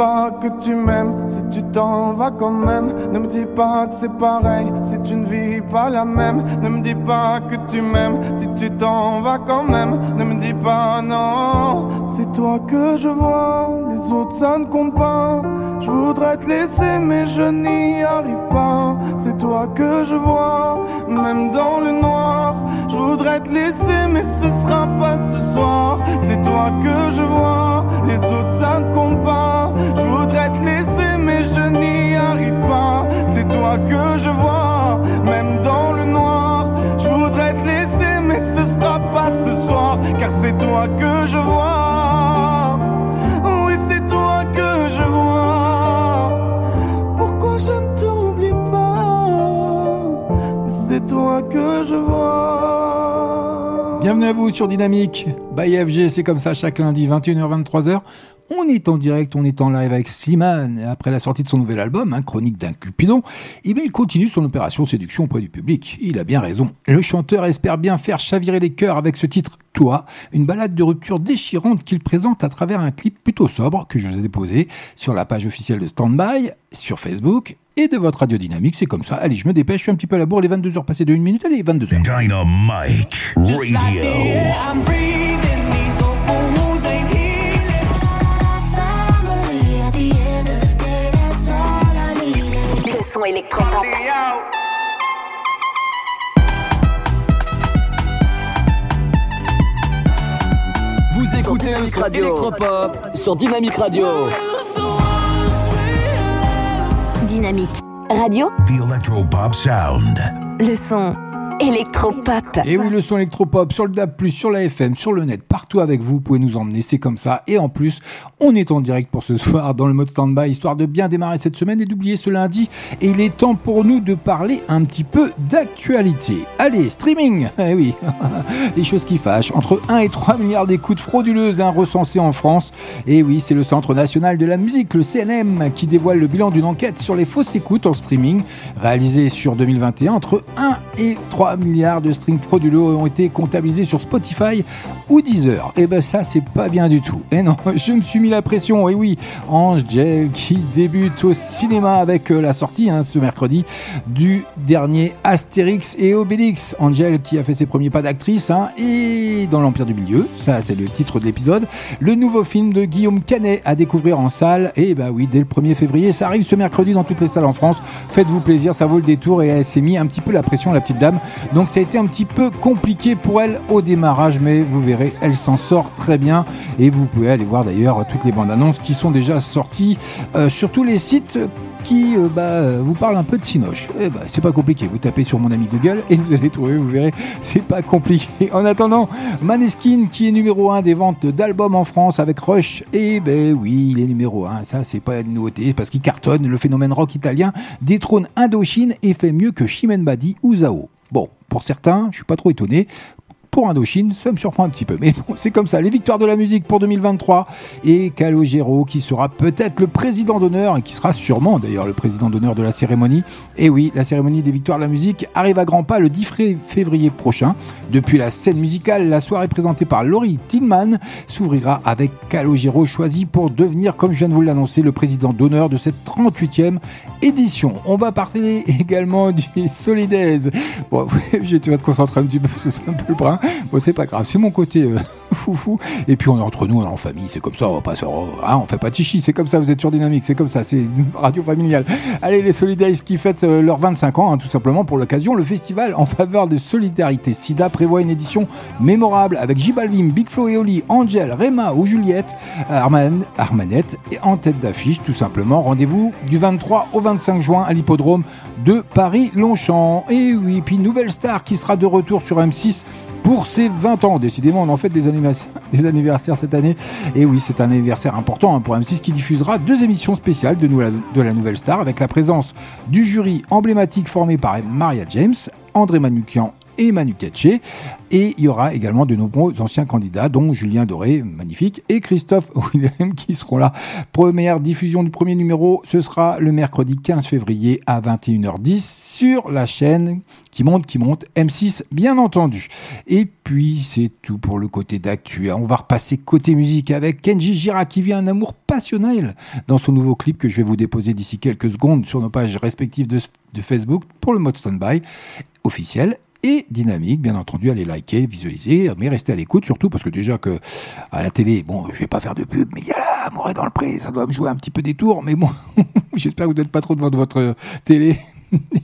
Pas que tu m'aimes si tu t'en vas quand même. Ne me dis pas que c'est pareil si tu ne vis pas la même. Ne me dis pas que tu m'aimes si tu t'en vas quand même. Ne me dis pas non, c'est toi que je vois. Les autres ça ne compte pas. Je voudrais te laisser mais je n'y arrive pas. C'est toi que je vois, même dans le noir. Je voudrais te laisser mais ce sera pas ce soir. C'est toi que je vois, les autres ça ne compte pas. Je voudrais te laisser mais je n'y arrive pas. C'est toi que je vois, même dans le noir. Je voudrais te laisser mais ce sera pas ce soir, car c'est toi que je vois. Oui, c'est toi que je vois. Pourquoi je ne t'oublie pas? C'est toi que je vois. Bienvenue à vous sur Dynamique. By FG, c'est comme ça chaque lundi, 21h, 23h. On est en direct, on est en live avec Slimane. Et Après la sortie de son nouvel album, hein, Chronique d'un Cupidon, eh bien, il continue son opération séduction auprès du public. Il a bien raison. Le chanteur espère bien faire chavirer les cœurs avec ce titre Toi, une balade de rupture déchirante qu'il présente à travers un clip plutôt sobre que je vous ai déposé sur la page officielle de Standby, sur Facebook et de votre radio dynamique. C'est comme ça. Allez, je me dépêche, je suis un petit peu à la bourre. Les 22h passées de 1 minute. Allez, 22h. Dynamite Radio. Électropop. Vous écoutez le son électropop sur Dynamique Radio. Dynamique. Radio, The Electropop Sound. le son électropop. Et oui, le son électropop sur le DAB+, sur la FM, sur le net, partout avec vous, vous pouvez nous emmener, c'est comme ça. Et en plus, on est en direct pour ce soir dans le mode stand-by, histoire de bien démarrer cette semaine et d'oublier ce lundi. Et il est temps pour nous de parler un petit peu d'actualité. Allez, streaming Eh oui, les choses qui fâchent. Entre 1 et 3 milliards d'écoutes frauduleuses hein, recensées en France. Et oui, c'est le Centre National de la Musique, le CNM, qui dévoile le bilan d'une enquête sur les fausses écoutes en streaming, réalisée sur 2021. Entre 1 et 3 milliards de streams frauduleux ont été comptabilisés sur Spotify ou Deezer. Et ben ça, c'est pas bien du tout. Et non, je me suis mis la pression. Et oui, Angel qui débute au cinéma avec euh, la sortie hein, ce mercredi du dernier Astérix et Obélix. Angel qui a fait ses premiers pas d'actrice hein, et dans l'Empire du Milieu, ça c'est le titre de l'épisode. Le nouveau film de Guillaume Canet à découvrir en salle. Et bah oui, dès le 1er février, ça arrive ce mercredi dans toutes les salles en France. Faites-vous plaisir, ça vaut le détour et elle s'est mis un petit peu la pression, la petite dame. Donc ça a été un petit peu compliqué pour elle au démarrage, mais vous verrez, elle s'en sort très bien. Et vous pouvez aller voir d'ailleurs toutes les bandes annonces qui sont déjà sorties euh, sur tous les sites qui euh, bah, vous parle un peu de Cinoche. Eh bah, c'est pas compliqué, vous tapez sur mon ami Google et vous allez trouver, vous verrez, c'est pas compliqué. En attendant, Maneskin qui est numéro 1 des ventes d'albums en France avec Rush, et ben oui, il est numéro 1, ça c'est pas une nouveauté parce qu'il cartonne, le phénomène rock italien détrône Indochine et fait mieux que Chimène Badi ou Zao. Bon, pour certains, je suis pas trop étonné. Pour Indochine, ça me surprend un petit peu. Mais bon, c'est comme ça. Les victoires de la musique pour 2023. Et Calogero, qui sera peut-être le président d'honneur, et qui sera sûrement d'ailleurs le président d'honneur de la cérémonie. Et oui, la cérémonie des victoires de la musique arrive à grands pas le 10 fré- février prochain. Depuis la scène musicale, la soirée présentée par Laurie Tillman s'ouvrira avec Calogero choisi pour devenir, comme je viens de vous l'annoncer, le président d'honneur de cette 38e édition. On va parler également du Solidaise. Bon, tu te concentrer un petit peu, c'est un peu le. Bon, c'est pas grave, c'est mon côté euh, foufou. Et puis on est entre nous, on est en famille, c'est comme ça, on va pas se, hein, on fait pas chichi, c'est comme ça, vous êtes sur Dynamique, c'est comme ça, c'est une radio familiale. Allez, les Solidaires qui fêtent euh, leurs 25 ans, hein, tout simplement pour l'occasion, le festival en faveur de solidarité SIDA prévoit une édition mémorable avec J Balvin, Big Flo et Oli, Angel, Rema ou Juliette, Arman, Armanette et en tête d'affiche, tout simplement. Rendez-vous du 23 au 25 juin à l'hippodrome de Paris-Longchamp. Et oui, puis nouvelle star qui sera de retour sur M6 pour ses 20 ans. Décidément, on en fait des anniversaires, cette année. Et oui, c'est un anniversaire important hein, pour M6 qui diffusera deux émissions spéciales de la nouvelle star avec la présence du jury emblématique formé par Maria James, André Manoukian et Manu Katché. Et il y aura également de nombreux anciens candidats, dont Julien Doré, magnifique, et Christophe Willem qui seront là. Première diffusion du premier numéro, ce sera le mercredi 15 février à 21h10 sur la chaîne qui monte, qui monte, M6 bien entendu. Et puis c'est tout pour le côté d'actu. On va repasser côté musique avec Kenji Gira qui vit un amour passionnel dans son nouveau clip que je vais vous déposer d'ici quelques secondes sur nos pages respectives de, de Facebook pour le mode standby officiel et dynamique, bien entendu, allez liker, visualiser, mais restez à l'écoute surtout parce que déjà que à la télé, bon, je vais pas faire de pub, mais il y a là, Amour est dans le pré, ça doit me jouer un petit peu des tours, mais bon, j'espère que vous n'êtes pas trop devant votre télé.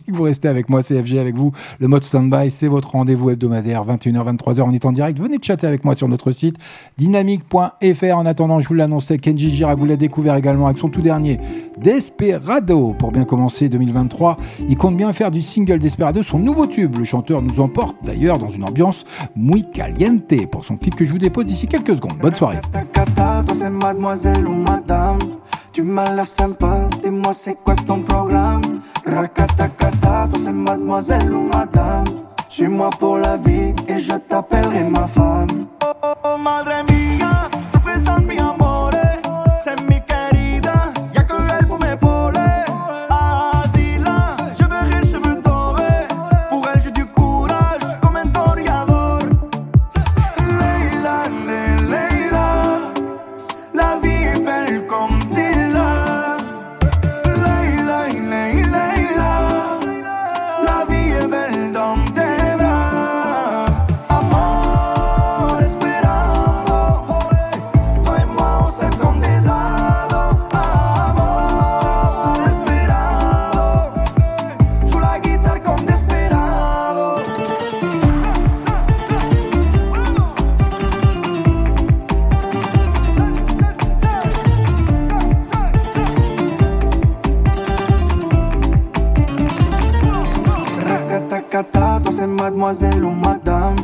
Vous restez avec moi, CFG, avec vous. Le mode standby, c'est votre rendez-vous hebdomadaire, 21h, 23h, on est en direct. Venez chatter avec moi sur notre site dynamique.fr. En attendant, je vous l'annonçais, Kenji Girac, vous l'a découvert également avec son tout dernier Desperado. Pour bien commencer 2023, il compte bien faire du single Desperado son nouveau tube. Le chanteur nous emporte d'ailleurs dans une ambiance muy caliente pour son clip que je vous dépose d'ici quelques secondes. Bonne soirée. C'est quoi ton programme? Rakatakata, toi c'est mademoiselle ou madame. Suis-moi pour la vie et je t'appellerai ma femme. Oh, oh, madre mía, je te présente mademoiselle ou madame.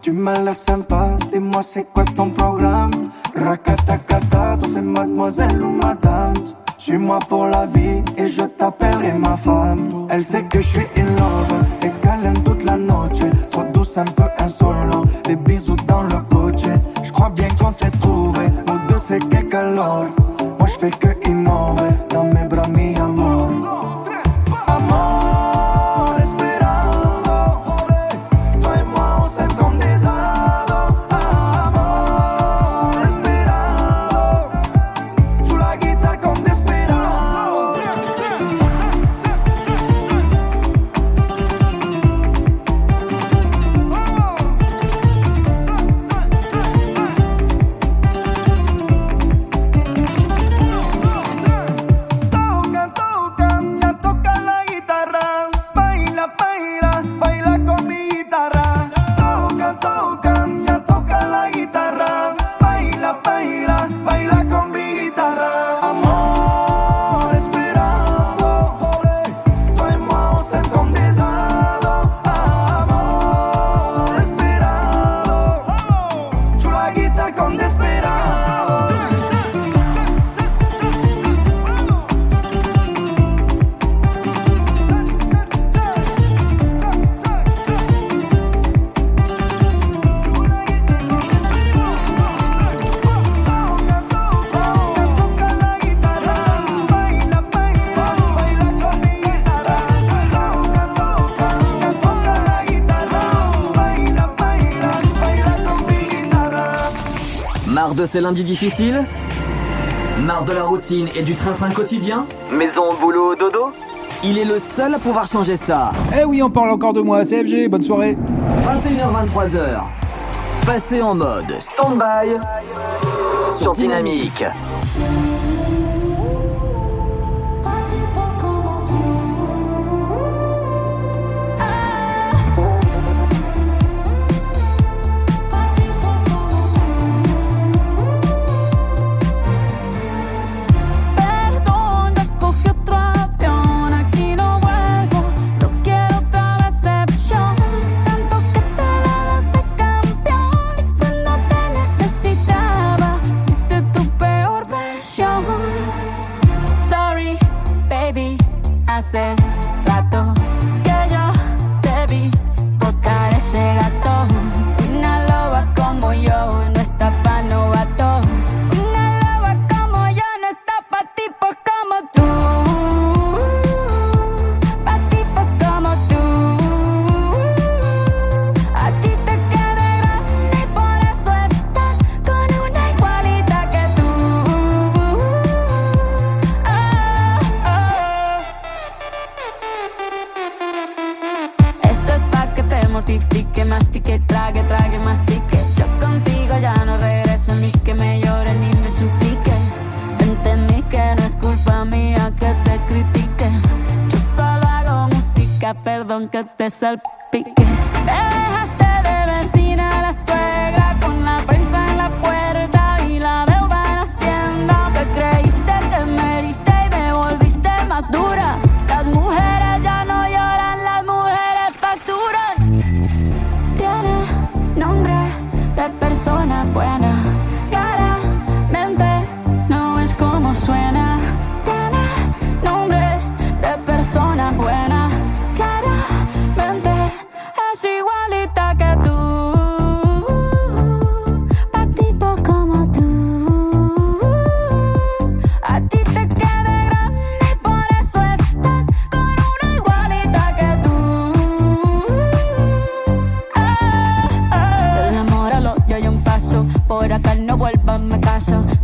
Tu m'as l'air sympa, dis-moi c'est quoi ton programme? Rakatakata, toi c'est mademoiselle ou madame. Suis-moi pour la vie et je t'appellerai ma femme. Elle sait que je suis in love et aime toute la noche. Trop douce, un peu insolent, des bisous dans le coche. Je crois bien qu'on s'est trouvé, nous deux c'est quelque alors Moi je fais que innover, dans mes bras mi ces lundis difficiles Marre de la routine et du train-train quotidien Maison, boulot, dodo Il est le seul à pouvoir changer ça. Eh oui, on parle encore de moi, CFG, bonne soirée. 21h-23h. Passez en mode stand-by sur Dynamique.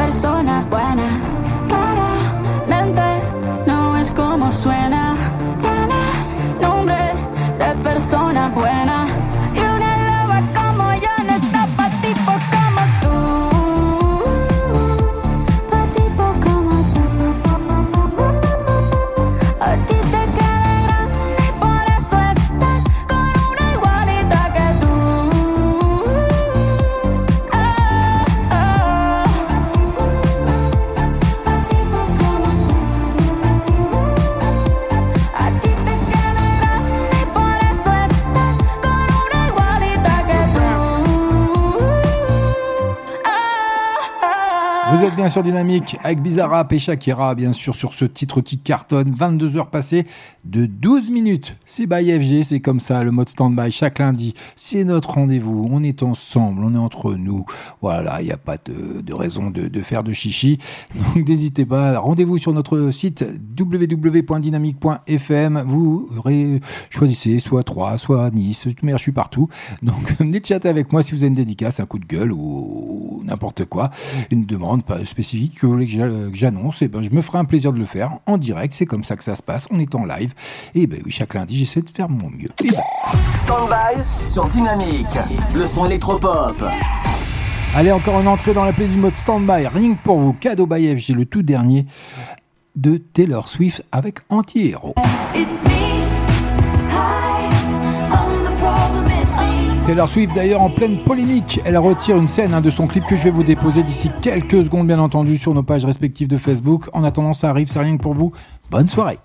persona buena. Claramente no es como suena. Bien sur Dynamique avec Bizarrap et Shakira, bien sûr, sur ce titre qui cartonne. 22 heures passées de 12 minutes. C'est by FG, c'est comme ça, le mode stand-by chaque lundi. C'est notre rendez-vous. On est ensemble, on est entre nous. Voilà, il n'y a pas de, raison de, faire de chichi. Donc n'hésitez pas. Rendez-vous sur notre site www.dynamique.fm. Vous choisissez soit 3, soit Nice. Mais je suis partout. Donc venez chatter avec moi si vous avez une dédicace, un coup de gueule ou, ou n'importe quoi. Une demande pas spécifique que vous voulez que j'a- que j'annonce. Et ben, je me ferai un plaisir de le faire en direct. C'est comme ça que ça se passe. On est en live. Et ben oui, chaque lundi, j'essaie de faire mon mieux. Et ben, Stand-by sur Dynamique. Le son électropop. Allez, encore une entrée dans la playlist du mode stand-by. Rien que pour vous, cadeau by FG, le tout dernier de Taylor Swift avec Anti-Héros. It's me. Taylor Swift d'ailleurs en pleine polémique. Elle retire une scène hein, de son clip que je vais vous déposer d'ici quelques secondes bien entendu sur nos pages respectives de Facebook. En attendant ça arrive, c'est rien que pour vous. Bonne soirée.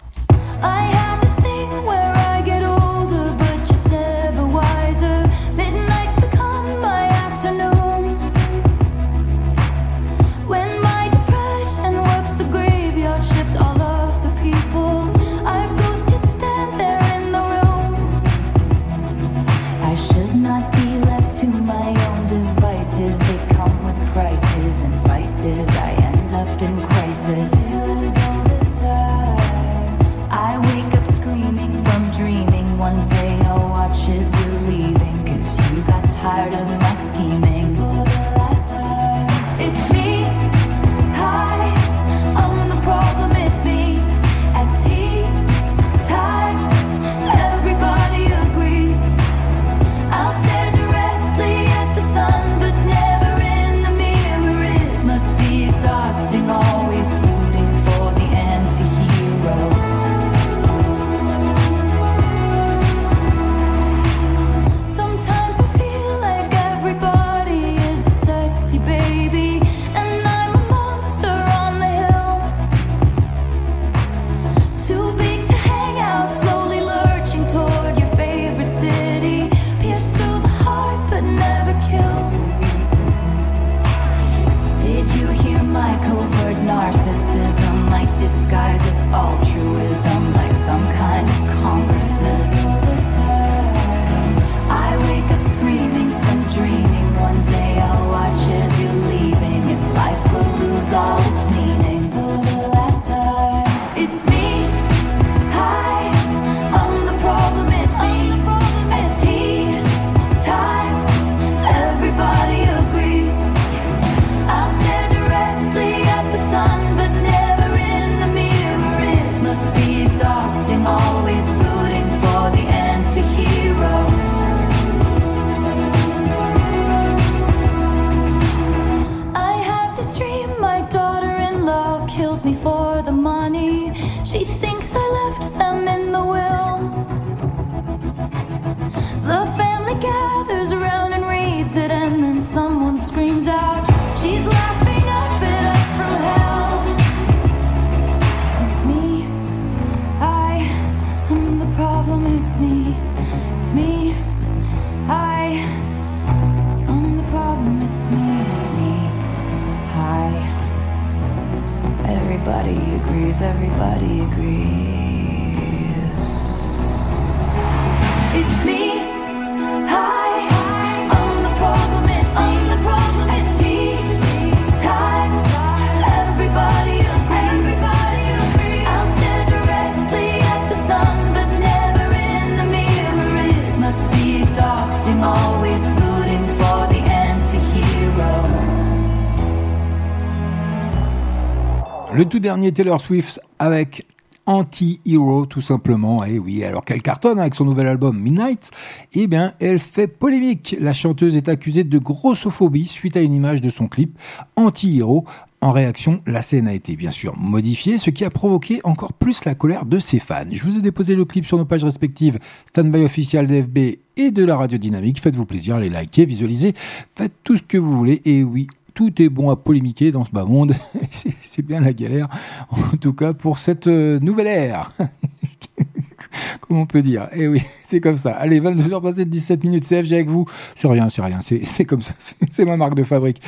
Dernier Taylor Swift avec Anti-Hero, tout simplement. Et oui, alors qu'elle cartonne avec son nouvel album Midnight, eh bien, elle fait polémique. La chanteuse est accusée de grossophobie suite à une image de son clip Anti-Hero. En réaction, la scène a été bien sûr modifiée, ce qui a provoqué encore plus la colère de ses fans. Je vous ai déposé le clip sur nos pages respectives, Standby officiel d'FB et de la Radio Dynamique. Faites-vous plaisir, les likez, visualisez, faites tout ce que vous voulez. Et oui, tout est bon à polémiquer dans ce bas monde. C'est bien la galère, en tout cas pour cette euh, nouvelle ère. Comment on peut dire? Eh oui, c'est comme ça. Allez, 22h passées de 17 minutes, CFG avec vous. C'est rien, c'est rien, c'est c'est comme ça. C'est- ma marque de fabrique.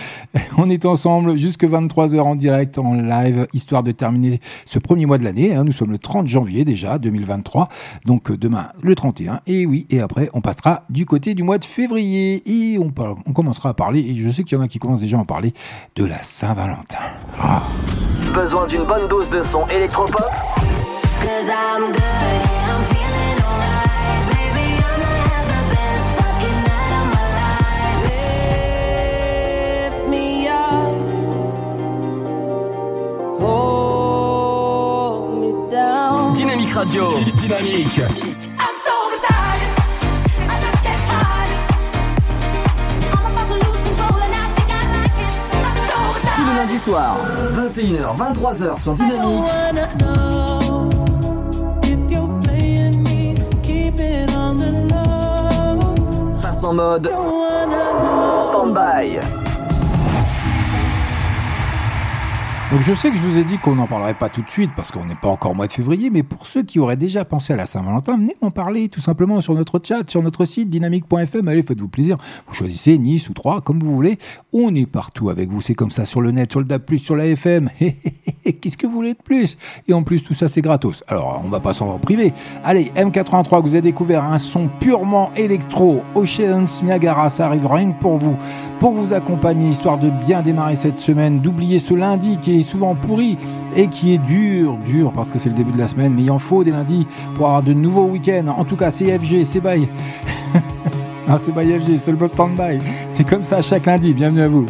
On est ensemble jusque 23h en direct, en live, histoire de terminer ce premier mois de l'année. hein. Nous sommes le 30 janvier déjà, 2023. Donc euh, demain, le 31. Et oui, et après, on passera du côté du mois de février. Et on, on commencera à parler, et je sais qu'il y en a qui commencent déjà à en parler, de la Saint-Valentin. Besoin d'une bonne dose de son électropop? Cause I'm good. Hold me down. Dynamique Radio. Dynamique. I'm so excited. I just can't hide it. I'm about to lose control and I think I like it. I'm so excited. tous les lundis soirs, 21h, 23h sur Dynamique. Passe en mode stand-by. Donc je sais que je vous ai dit qu'on n'en parlerait pas tout de suite parce qu'on n'est pas encore au mois de février, mais pour ceux qui auraient déjà pensé à la Saint-Valentin, venez en parler tout simplement sur notre chat, sur notre site dynamique.fm. Allez, faites-vous plaisir. Vous choisissez Nice ou Troyes, comme vous voulez. On est partout avec vous. C'est comme ça sur le net, sur le DAP+, sur la FM. Qu'est-ce que vous voulez de plus? Et en plus, tout ça, c'est gratos. Alors, on va pas s'en priver. Allez, M83, vous avez découvert un son purement électro. Oceans Niagara, ça arrive rien pour vous. Pour vous accompagner, histoire de bien démarrer cette semaine, d'oublier ce lundi qui est souvent pourri et qui est dur, dur, parce que c'est le début de la semaine, mais il en faut des lundis pour avoir de nouveaux week-ends. En tout cas, CFG, c'est. Ah, c'est by FG, c'est le boss stand-by. C'est comme ça chaque lundi. Bienvenue à. Vous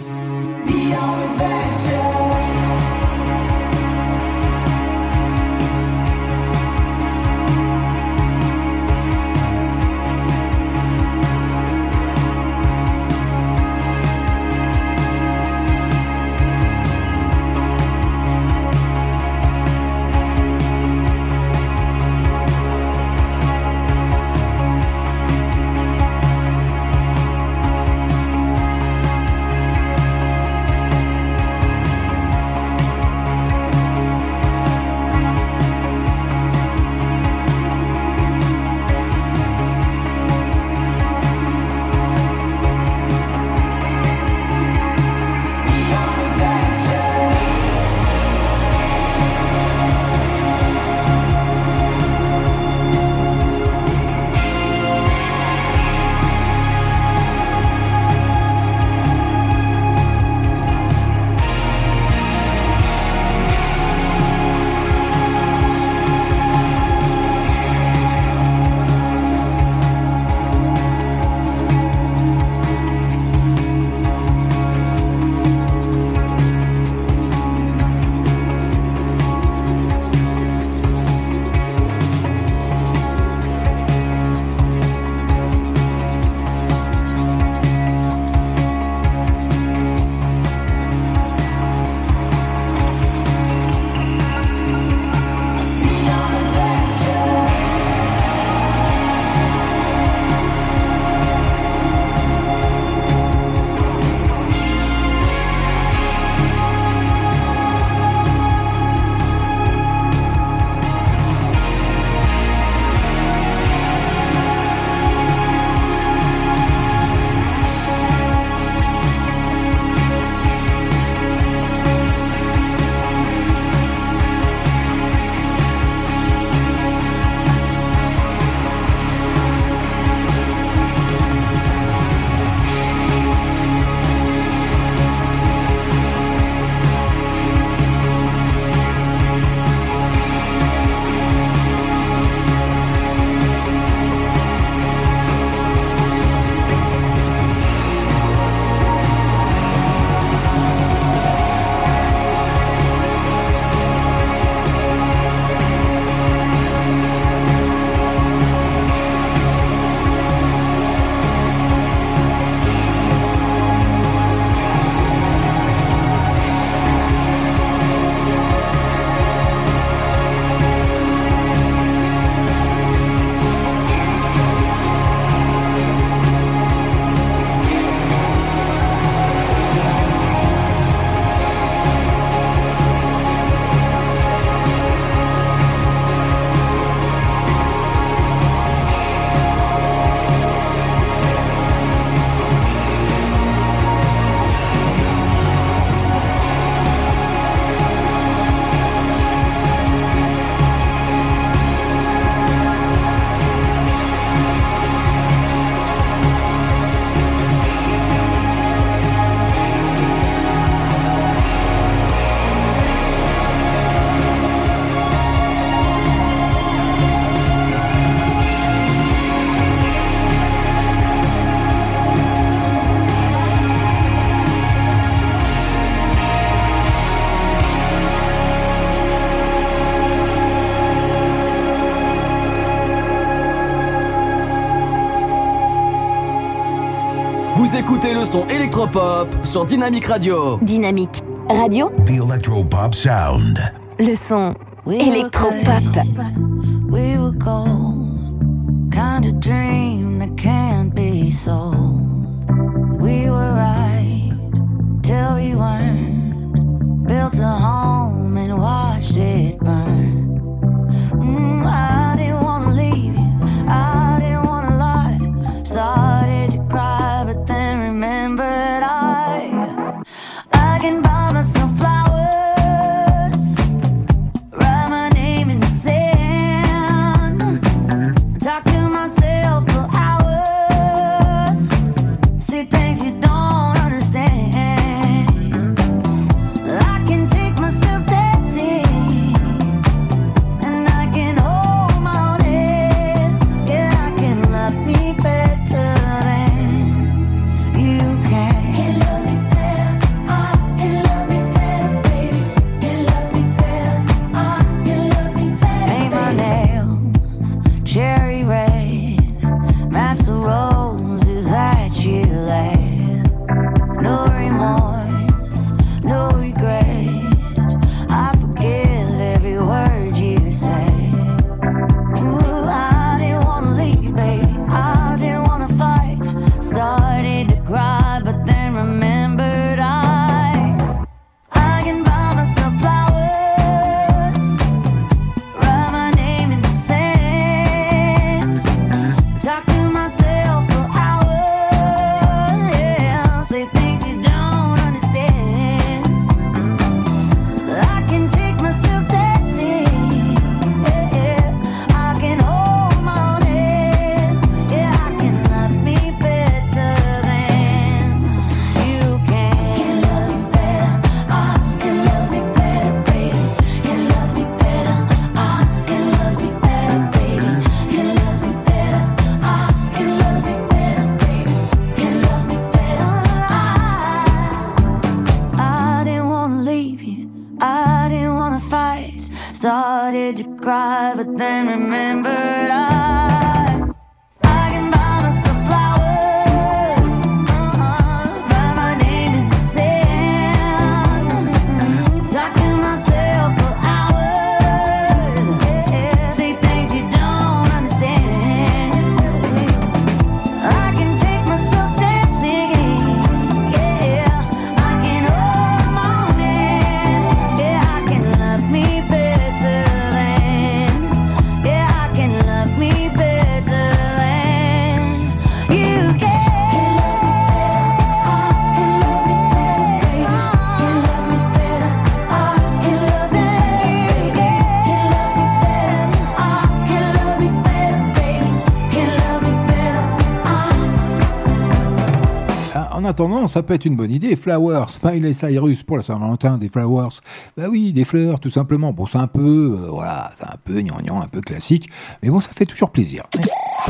son électropop sur Dynamique Radio. Dynamique Radio, The Electropop Sound. le son électropop. Attendant, ça peut être une bonne idée. Flowers, Smiley Cyrus pour la Saint-Valentin, des flowers. Bah oui, des fleurs, tout simplement. Bon, c'est un peu, euh, voilà, c'est un peu gnangnan, un peu classique, mais bon, ça fait toujours plaisir.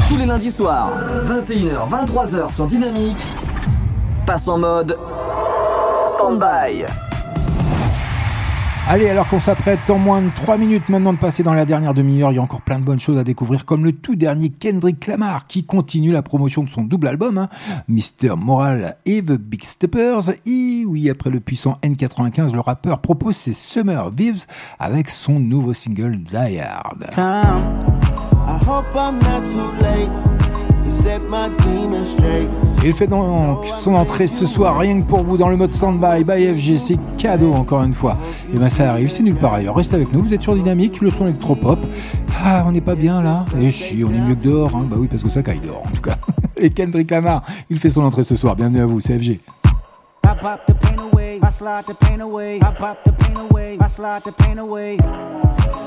Tous les lundis soirs, 21h, 23h sur Dynamique, passe en mode stand-by. Allez, alors qu'on s'apprête en moins de 3 minutes maintenant de passer dans la dernière demi-heure, il y a encore plein de bonnes choses à découvrir, comme le tout dernier Kendrick Lamar qui continue la promotion de son double album, hein, Mr. Moral et The Big Steppers. Et oui, après le puissant N95, le rappeur propose ses Summer Vibes avec son nouveau single Die Hard. I hope I'm not too late. Il fait donc son entrée ce soir rien que pour vous dans le mode stand-by by FG, c'est cadeau encore une fois. Et ben ça arrive, c'est nulle part ailleurs. Restez avec nous, vous êtes sur Dynamique, le son électropop. Ah, on n'est pas bien là Et si, on est mieux que dehors, hein. bah oui parce que ça caille dehors en tout cas. Et Kendrick Lamar, il fait son entrée ce soir, bienvenue à vous, c'est FG. I.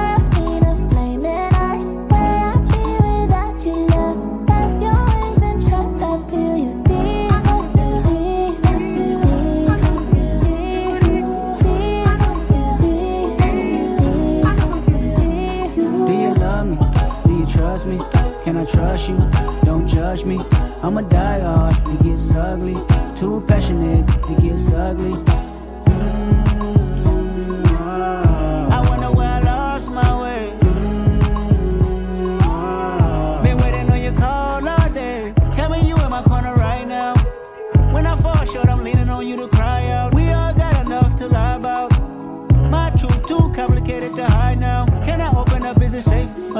Can I trust you? Don't judge me. I'm a die hard, it gets ugly. Too passionate, it gets ugly.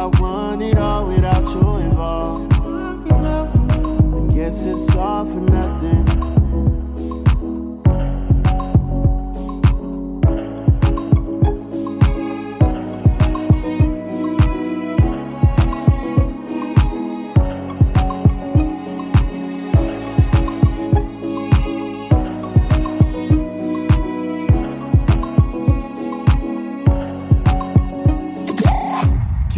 I want it all without you involved, I guess it's all for nothing.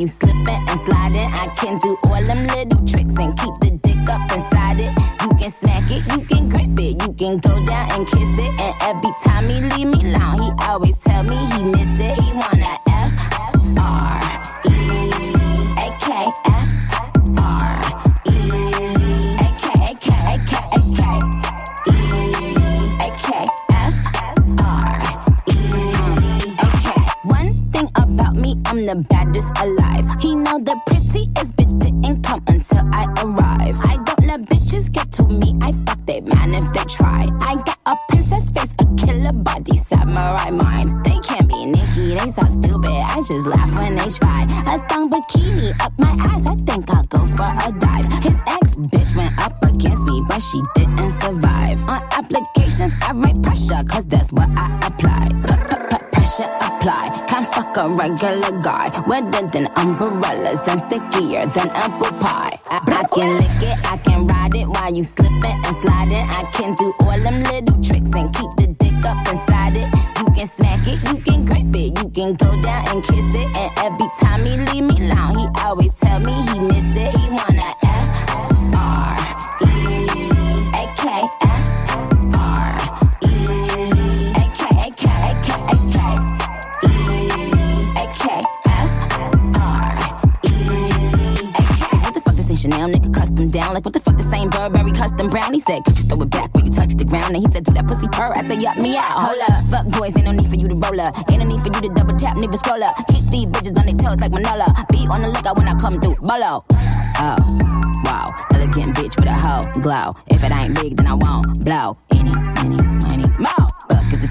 You slipping Than umbrellas and stickier than apple pie.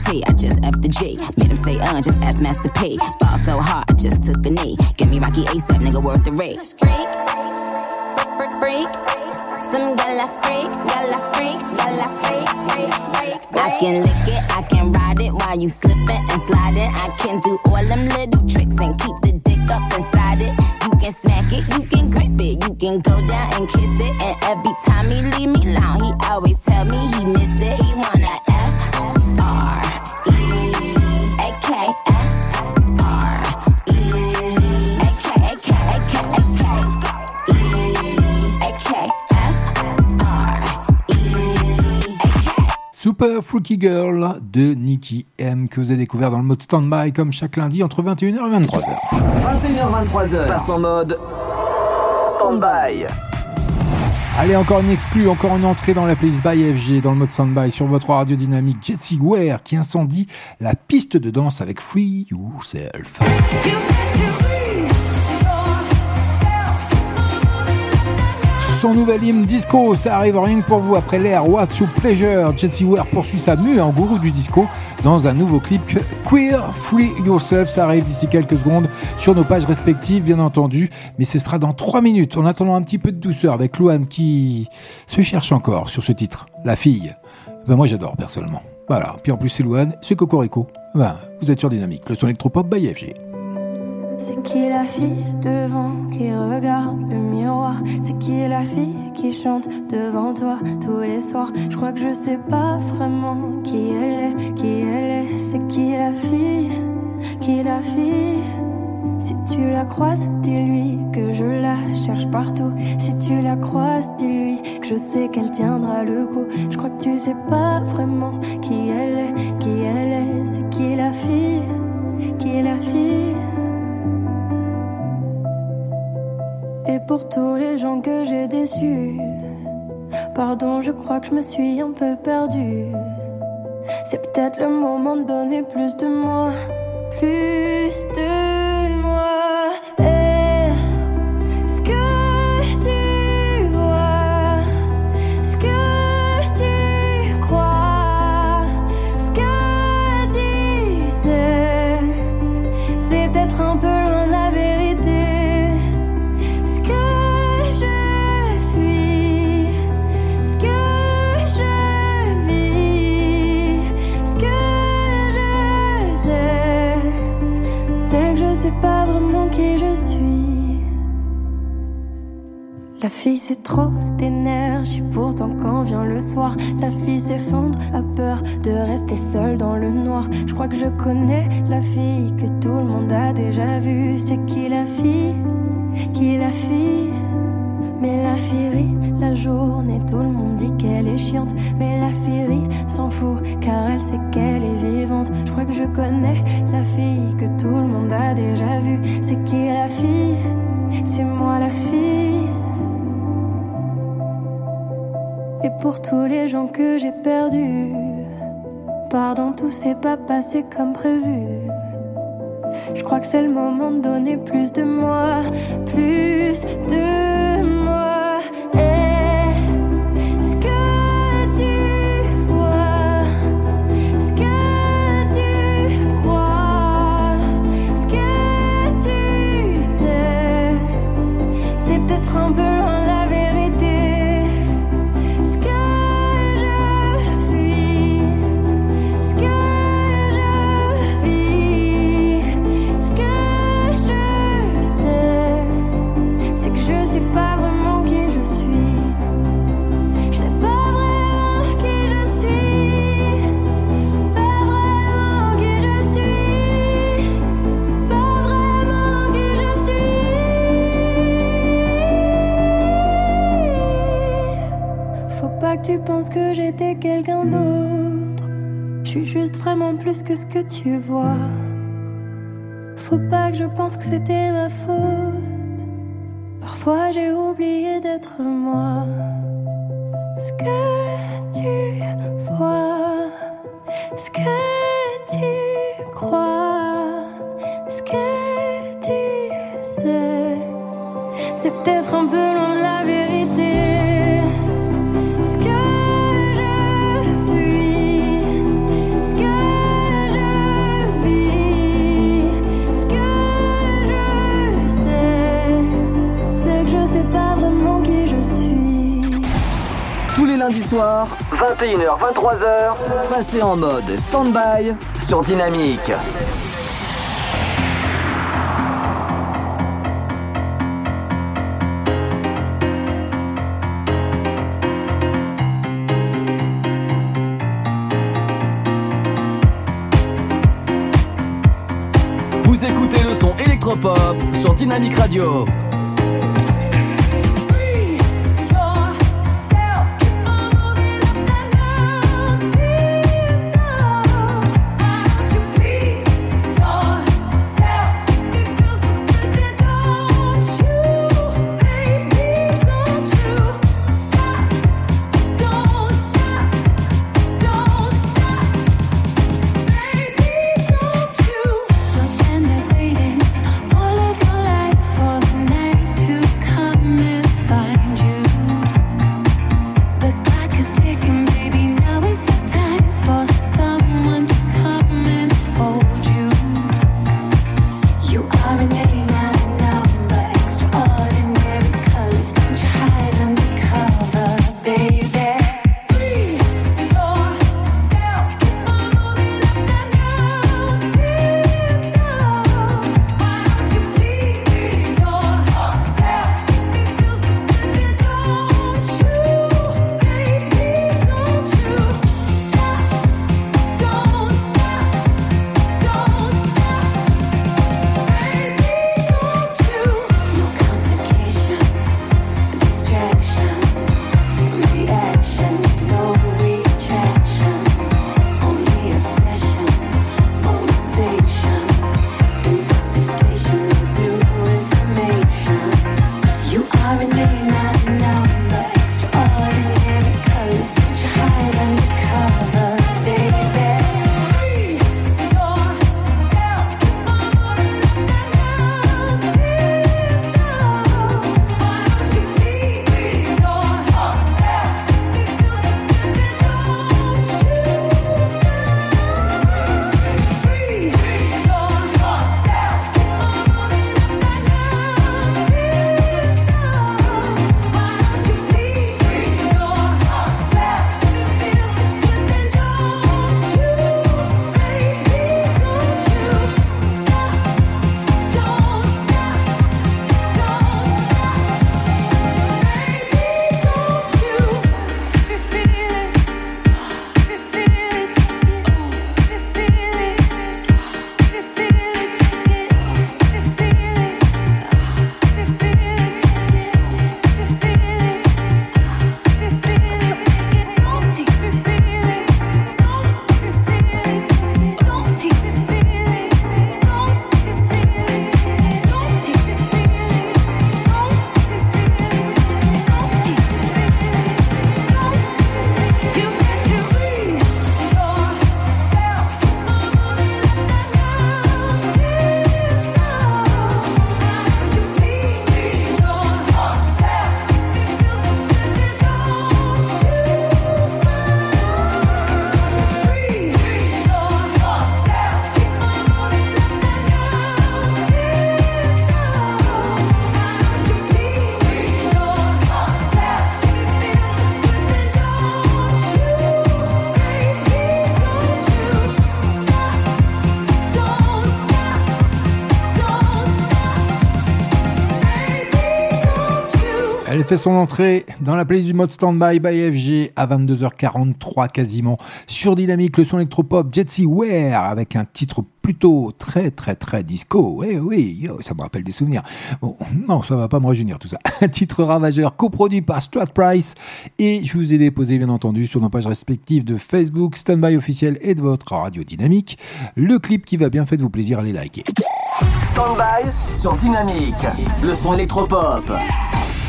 T, I just F the G. Made him say, uh, just ask Master P. Ball so hard, I just took a knee. Give me Rocky ASAP, nigga, worth the rate. Freak, freak, freak. Some gala freak, gala freak, gala freak, freak, freak. I can lick it, I can ride it while you slipping and sliding. I can do all them little tricks and keep the dick up inside it. You can smack it, you can grip it, you can go down and kiss it. And every time he leave me alone, he always tell me he miss it. He Freaky Girl de Nicky M que vous avez découvert dans le mode stand-by comme chaque lundi entre 21h et 23h. 21h, 23h. Passe en mode stand-by. Allez, encore une exclue, encore une entrée dans la playlist by FG dans le mode stand-by sur votre radio dynamique Jet Ware qui incendie la piste de danse avec Free Yourself. Son nouvel hymne disco, ça arrive rien que pour vous après l'air What's Your Pleasure. Jesse Ware poursuit sa mue en gourou du disco dans un nouveau clip Queer Free Yourself. Ça arrive d'ici quelques secondes sur nos pages respectives, bien entendu, mais ce sera dans 3 minutes. En attendant un petit peu de douceur avec Louane qui se cherche encore sur ce titre, La fille. Ben moi j'adore personnellement. Voilà, puis en plus c'est Louane, c'est Cocorico. Ben, vous êtes sur Dynamique, le son électropop by FG. C'est qui la fille devant qui regarde le miroir? C'est qui la fille qui chante devant toi tous les soirs? Je crois que je sais pas vraiment qui elle est, qui elle est. C'est qui la fille, qui la fille? Si tu la croises, dis-lui que je la cherche partout. Si tu la croises, dis-lui que je sais qu'elle tiendra le coup. Je crois que tu sais pas vraiment qui elle est, qui elle est. C'est pour tous les gens que j'ai déçus. Pardon, je crois que je me suis un peu perdue. C'est peut-être le moment de donner plus de moi, plus de moi. Et qui je suis. La fille c'est trop d'énergie, pourtant quand vient le soir, la fille s'effondre, a peur de rester seule dans le noir. Je crois que je connais la fille que tout le monde a déjà vue. C'est qui la fille? Qui la fille? Mais la fille rit la journée, tout le monde dit qu'elle est chiante. Mais la fille rit, s'en fout, car elle sait qu'elle est vivante. Je crois que je connais la fille que tout le monde a déjà vue. C'est qui la fille? C'est moi la fille. Et pour tous les gens que j'ai perdus, pardon, tout s'est pas passé comme prévu. Je crois que c'est le moment de donner plus de moi, plus de moi. Que ce que tu vois. Faut pas que je pense que c'était ma faute. Parfois j'ai oublié d'être moi. 21h, 23h, passez en mode stand-by sur Dynamique. Vous écoutez le son électropop sur Dynamique Radio. Fait son entrée dans la playlist du mode Standby by FG à 22h43 quasiment sur Dynamique, le son électropop Jetsy Ware avec un titre plutôt très très très disco. Eh oui, ça me rappelle des souvenirs. Bon, non, ça va pas me rajeunir tout ça. Un titre ravageur coproduit par Strat Price et je vous ai déposé bien entendu sur nos pages respectives de Facebook, Standby officiel et de votre radio Dynamique le clip qui va bien faites-vous plaisir à les liker. Standby sur Dynamique, le son électropop.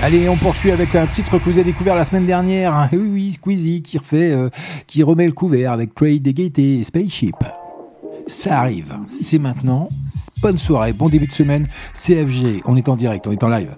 Allez, on poursuit avec un titre que vous avez découvert la semaine dernière. Oui, oui, Squeezie qui refait, euh, qui remet le couvert avec Trade Degate et Spaceship. Ça arrive, c'est maintenant. Bonne soirée, bon début de semaine. CFG, on est en direct, on est en live.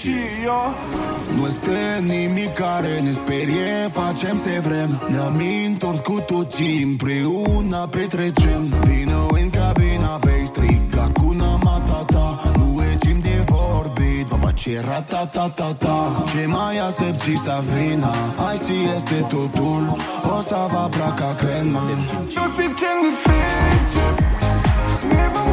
Suntem cincio Nu este nimic care ne sperie Facem ce vrem Ne-am întors cu toții Împreună petrecem Vină în cabina Vei striga cu Matata Nu e timp de vorbit Va face ratatatata Ce mai aștepți să vină Hai si este totul O să vă placă crema Toți incendi spaceship Ne vom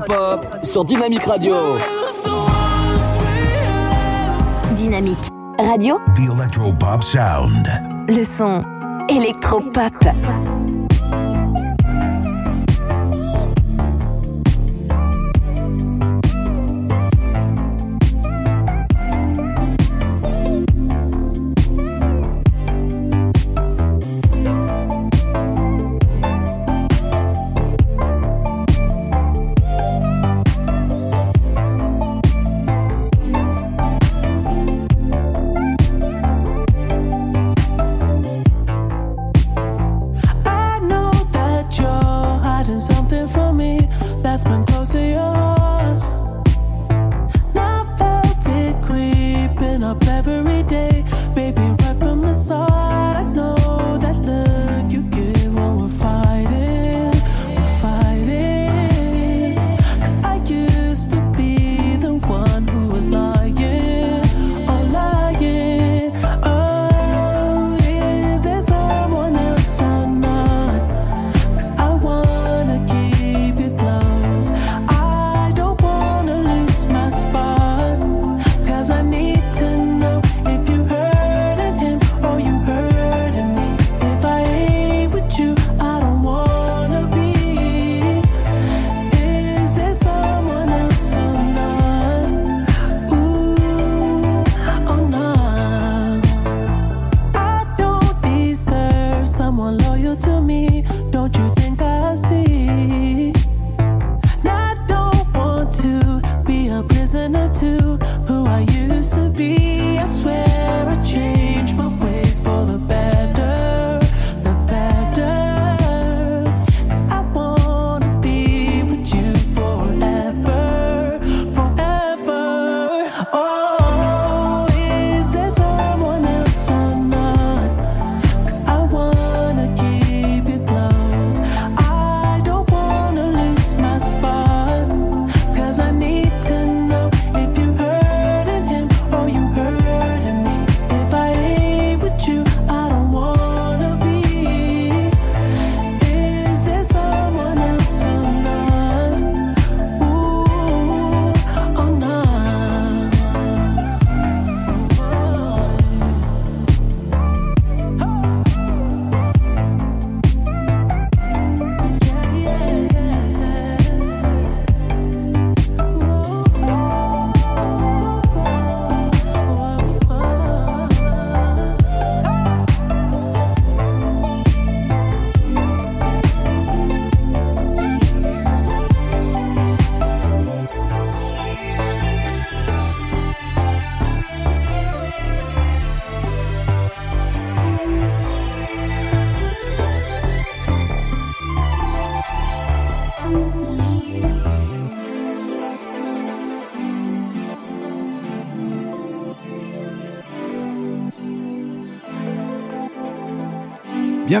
son électropop sur Dynamique Radio. Dynamique Radio, The Electropop Sound. le son électropop.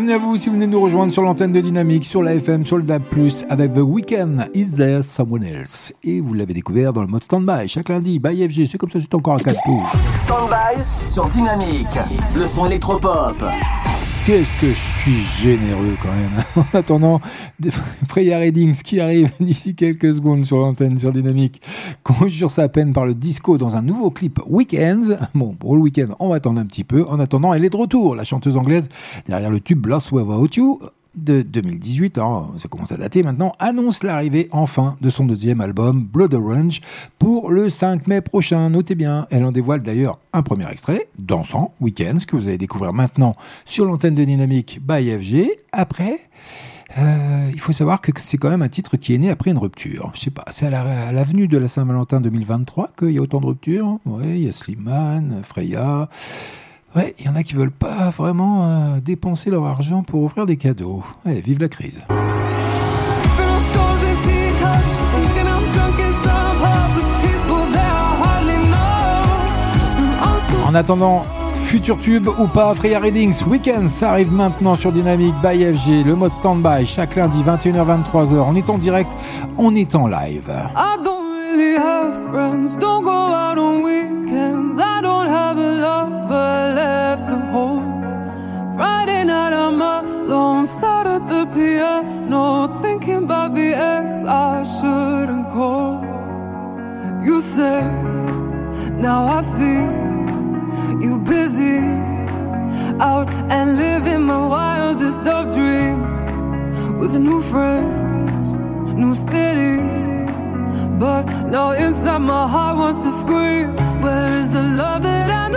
Bienvenue à vous si vous venez nous rejoindre sur l'antenne de Dynamique, sur la FM, sur le DAB+, avec The Weeknd, Is There Someone Else Et vous l'avez découvert dans le mode stand-by, chaque lundi, by FG, c'est comme ça, c'est encore à 4 tours. Stand-by sur Dynamique, le son électropop. Qu'est-ce que je suis généreux quand même. En attendant, Freya Reddings qui arrive d'ici quelques secondes sur l'antenne sur Dynamique, conjure sa peine par le disco dans un nouveau clip Weekends. Bon, pour le week-end, on va attendre un petit peu. En attendant, elle est de retour, la chanteuse anglaise, derrière le tube Lost Without You de 2018, alors ça commence à dater maintenant, annonce l'arrivée enfin de son deuxième album Blood Orange pour le 5 mai prochain. Notez bien, elle en dévoile d'ailleurs un premier extrait, Dansant, Weekends, que vous allez découvrir maintenant sur l'antenne de Dynamique by FG. Après, euh, il faut savoir que c'est quand même un titre qui est né après une rupture. Je sais pas, c'est à l'avenue de la Saint-Valentin 2023 qu'il y a autant de ruptures. Oui, il y a Slimane, Freya. Ouais, il y en a qui veulent pas vraiment euh, dépenser leur argent pour offrir des cadeaux. Ouais, vive la crise. En attendant, futur tube ou pas, Freya Readings Weekend, ça arrive maintenant sur Dynamique by FG, le mode standby, chaque lundi 21h-23h. On est en direct, on est en live. I don't really have friends, don't go out on sat at the piano, thinking about the ex I shouldn't call. You say, now I see you busy out and living my wildest of dreams with new friends, new cities. But now inside my heart wants to scream. Where is the love that I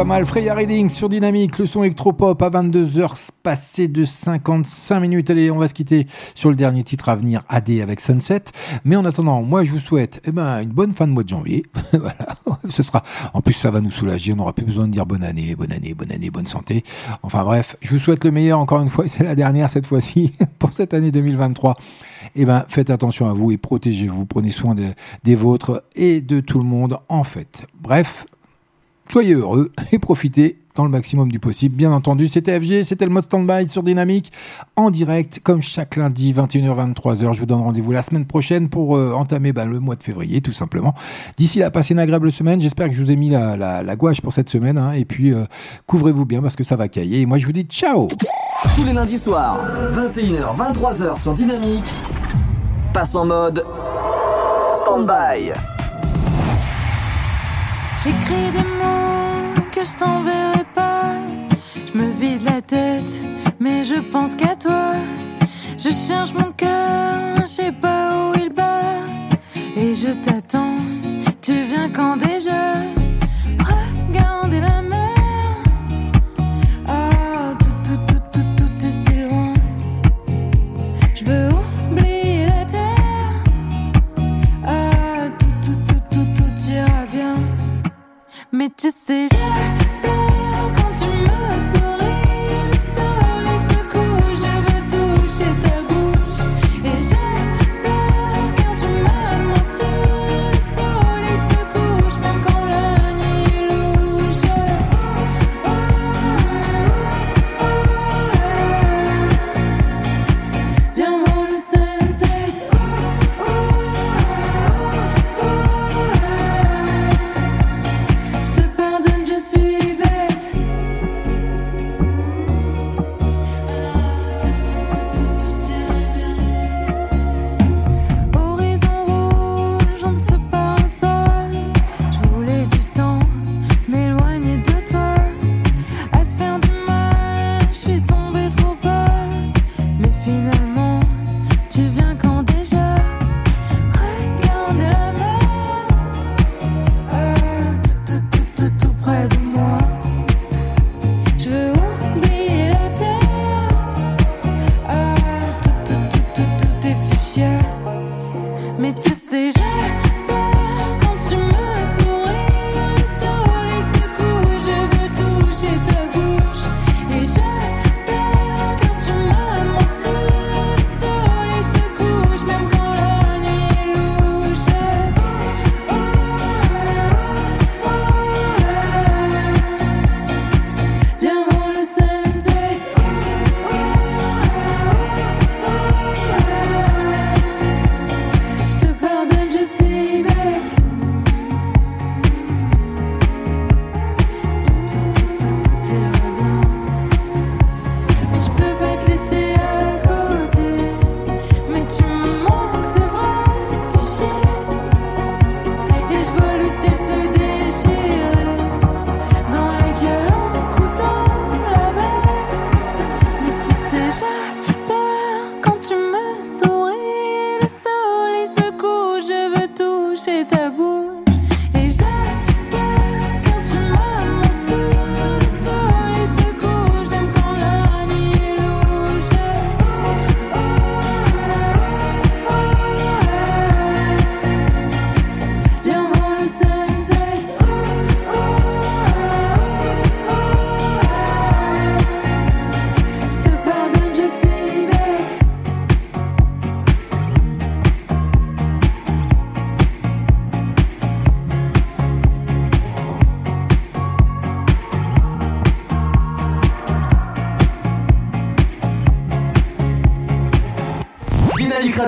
pas mal. Freya Reading sur Dynamique, le son électropop à 22h passé de 55 minutes. Allez, on va se quitter sur le dernier titre à venir, AD avec Sunset. Mais en attendant, moi je vous souhaite eh ben, une bonne fin de mois de janvier. voilà, ce sera. En plus, ça va nous soulager. On n'aura plus besoin de dire bonne année, bonne année, bonne année, bonne santé. Enfin bref, je vous souhaite le meilleur encore une fois. et C'est la dernière cette fois-ci pour cette année 2023. Eh ben, faites attention à vous et protégez-vous. Prenez soin de- des vôtres et de tout le monde en fait. Bref, Soyez heureux et profitez dans le maximum du possible. Bien entendu, c'était FG, c'était le mode standby sur Dynamique en direct, comme chaque lundi, 21h-23h. Je vous donne rendez-vous la semaine prochaine pour euh, entamer bah, le mois de février, tout simplement. D'ici là, passez une agréable semaine. J'espère que je vous ai mis la, gouache pour cette semaine. hein. et puis, euh, couvrez-vous bien parce que ça va cailler. Et moi, je vous dis ciao Tous les lundis soirs, 21h, 23h sur Dynamique, passe en mode stand-by. J'écris des mots que je t'enverrai pas. Je me vide la tête, mais je pense qu'à toi. Je cherche mon cœur, je sais pas où il bat. Et je t'attends, tu viens quand déjà? Regardez Mais tu sais,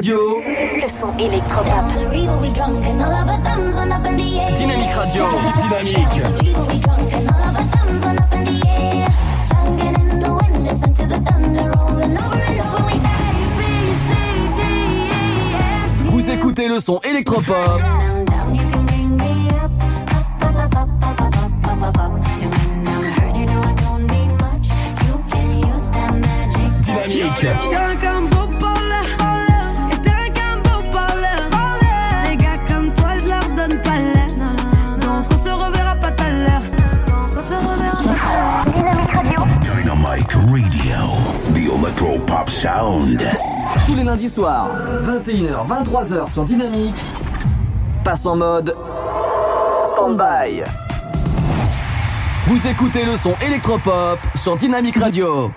Dynamique 21h, 23h sur Dynamique, passe en mode stand-by. Vous écoutez le son électropop sur Dynamique Radio.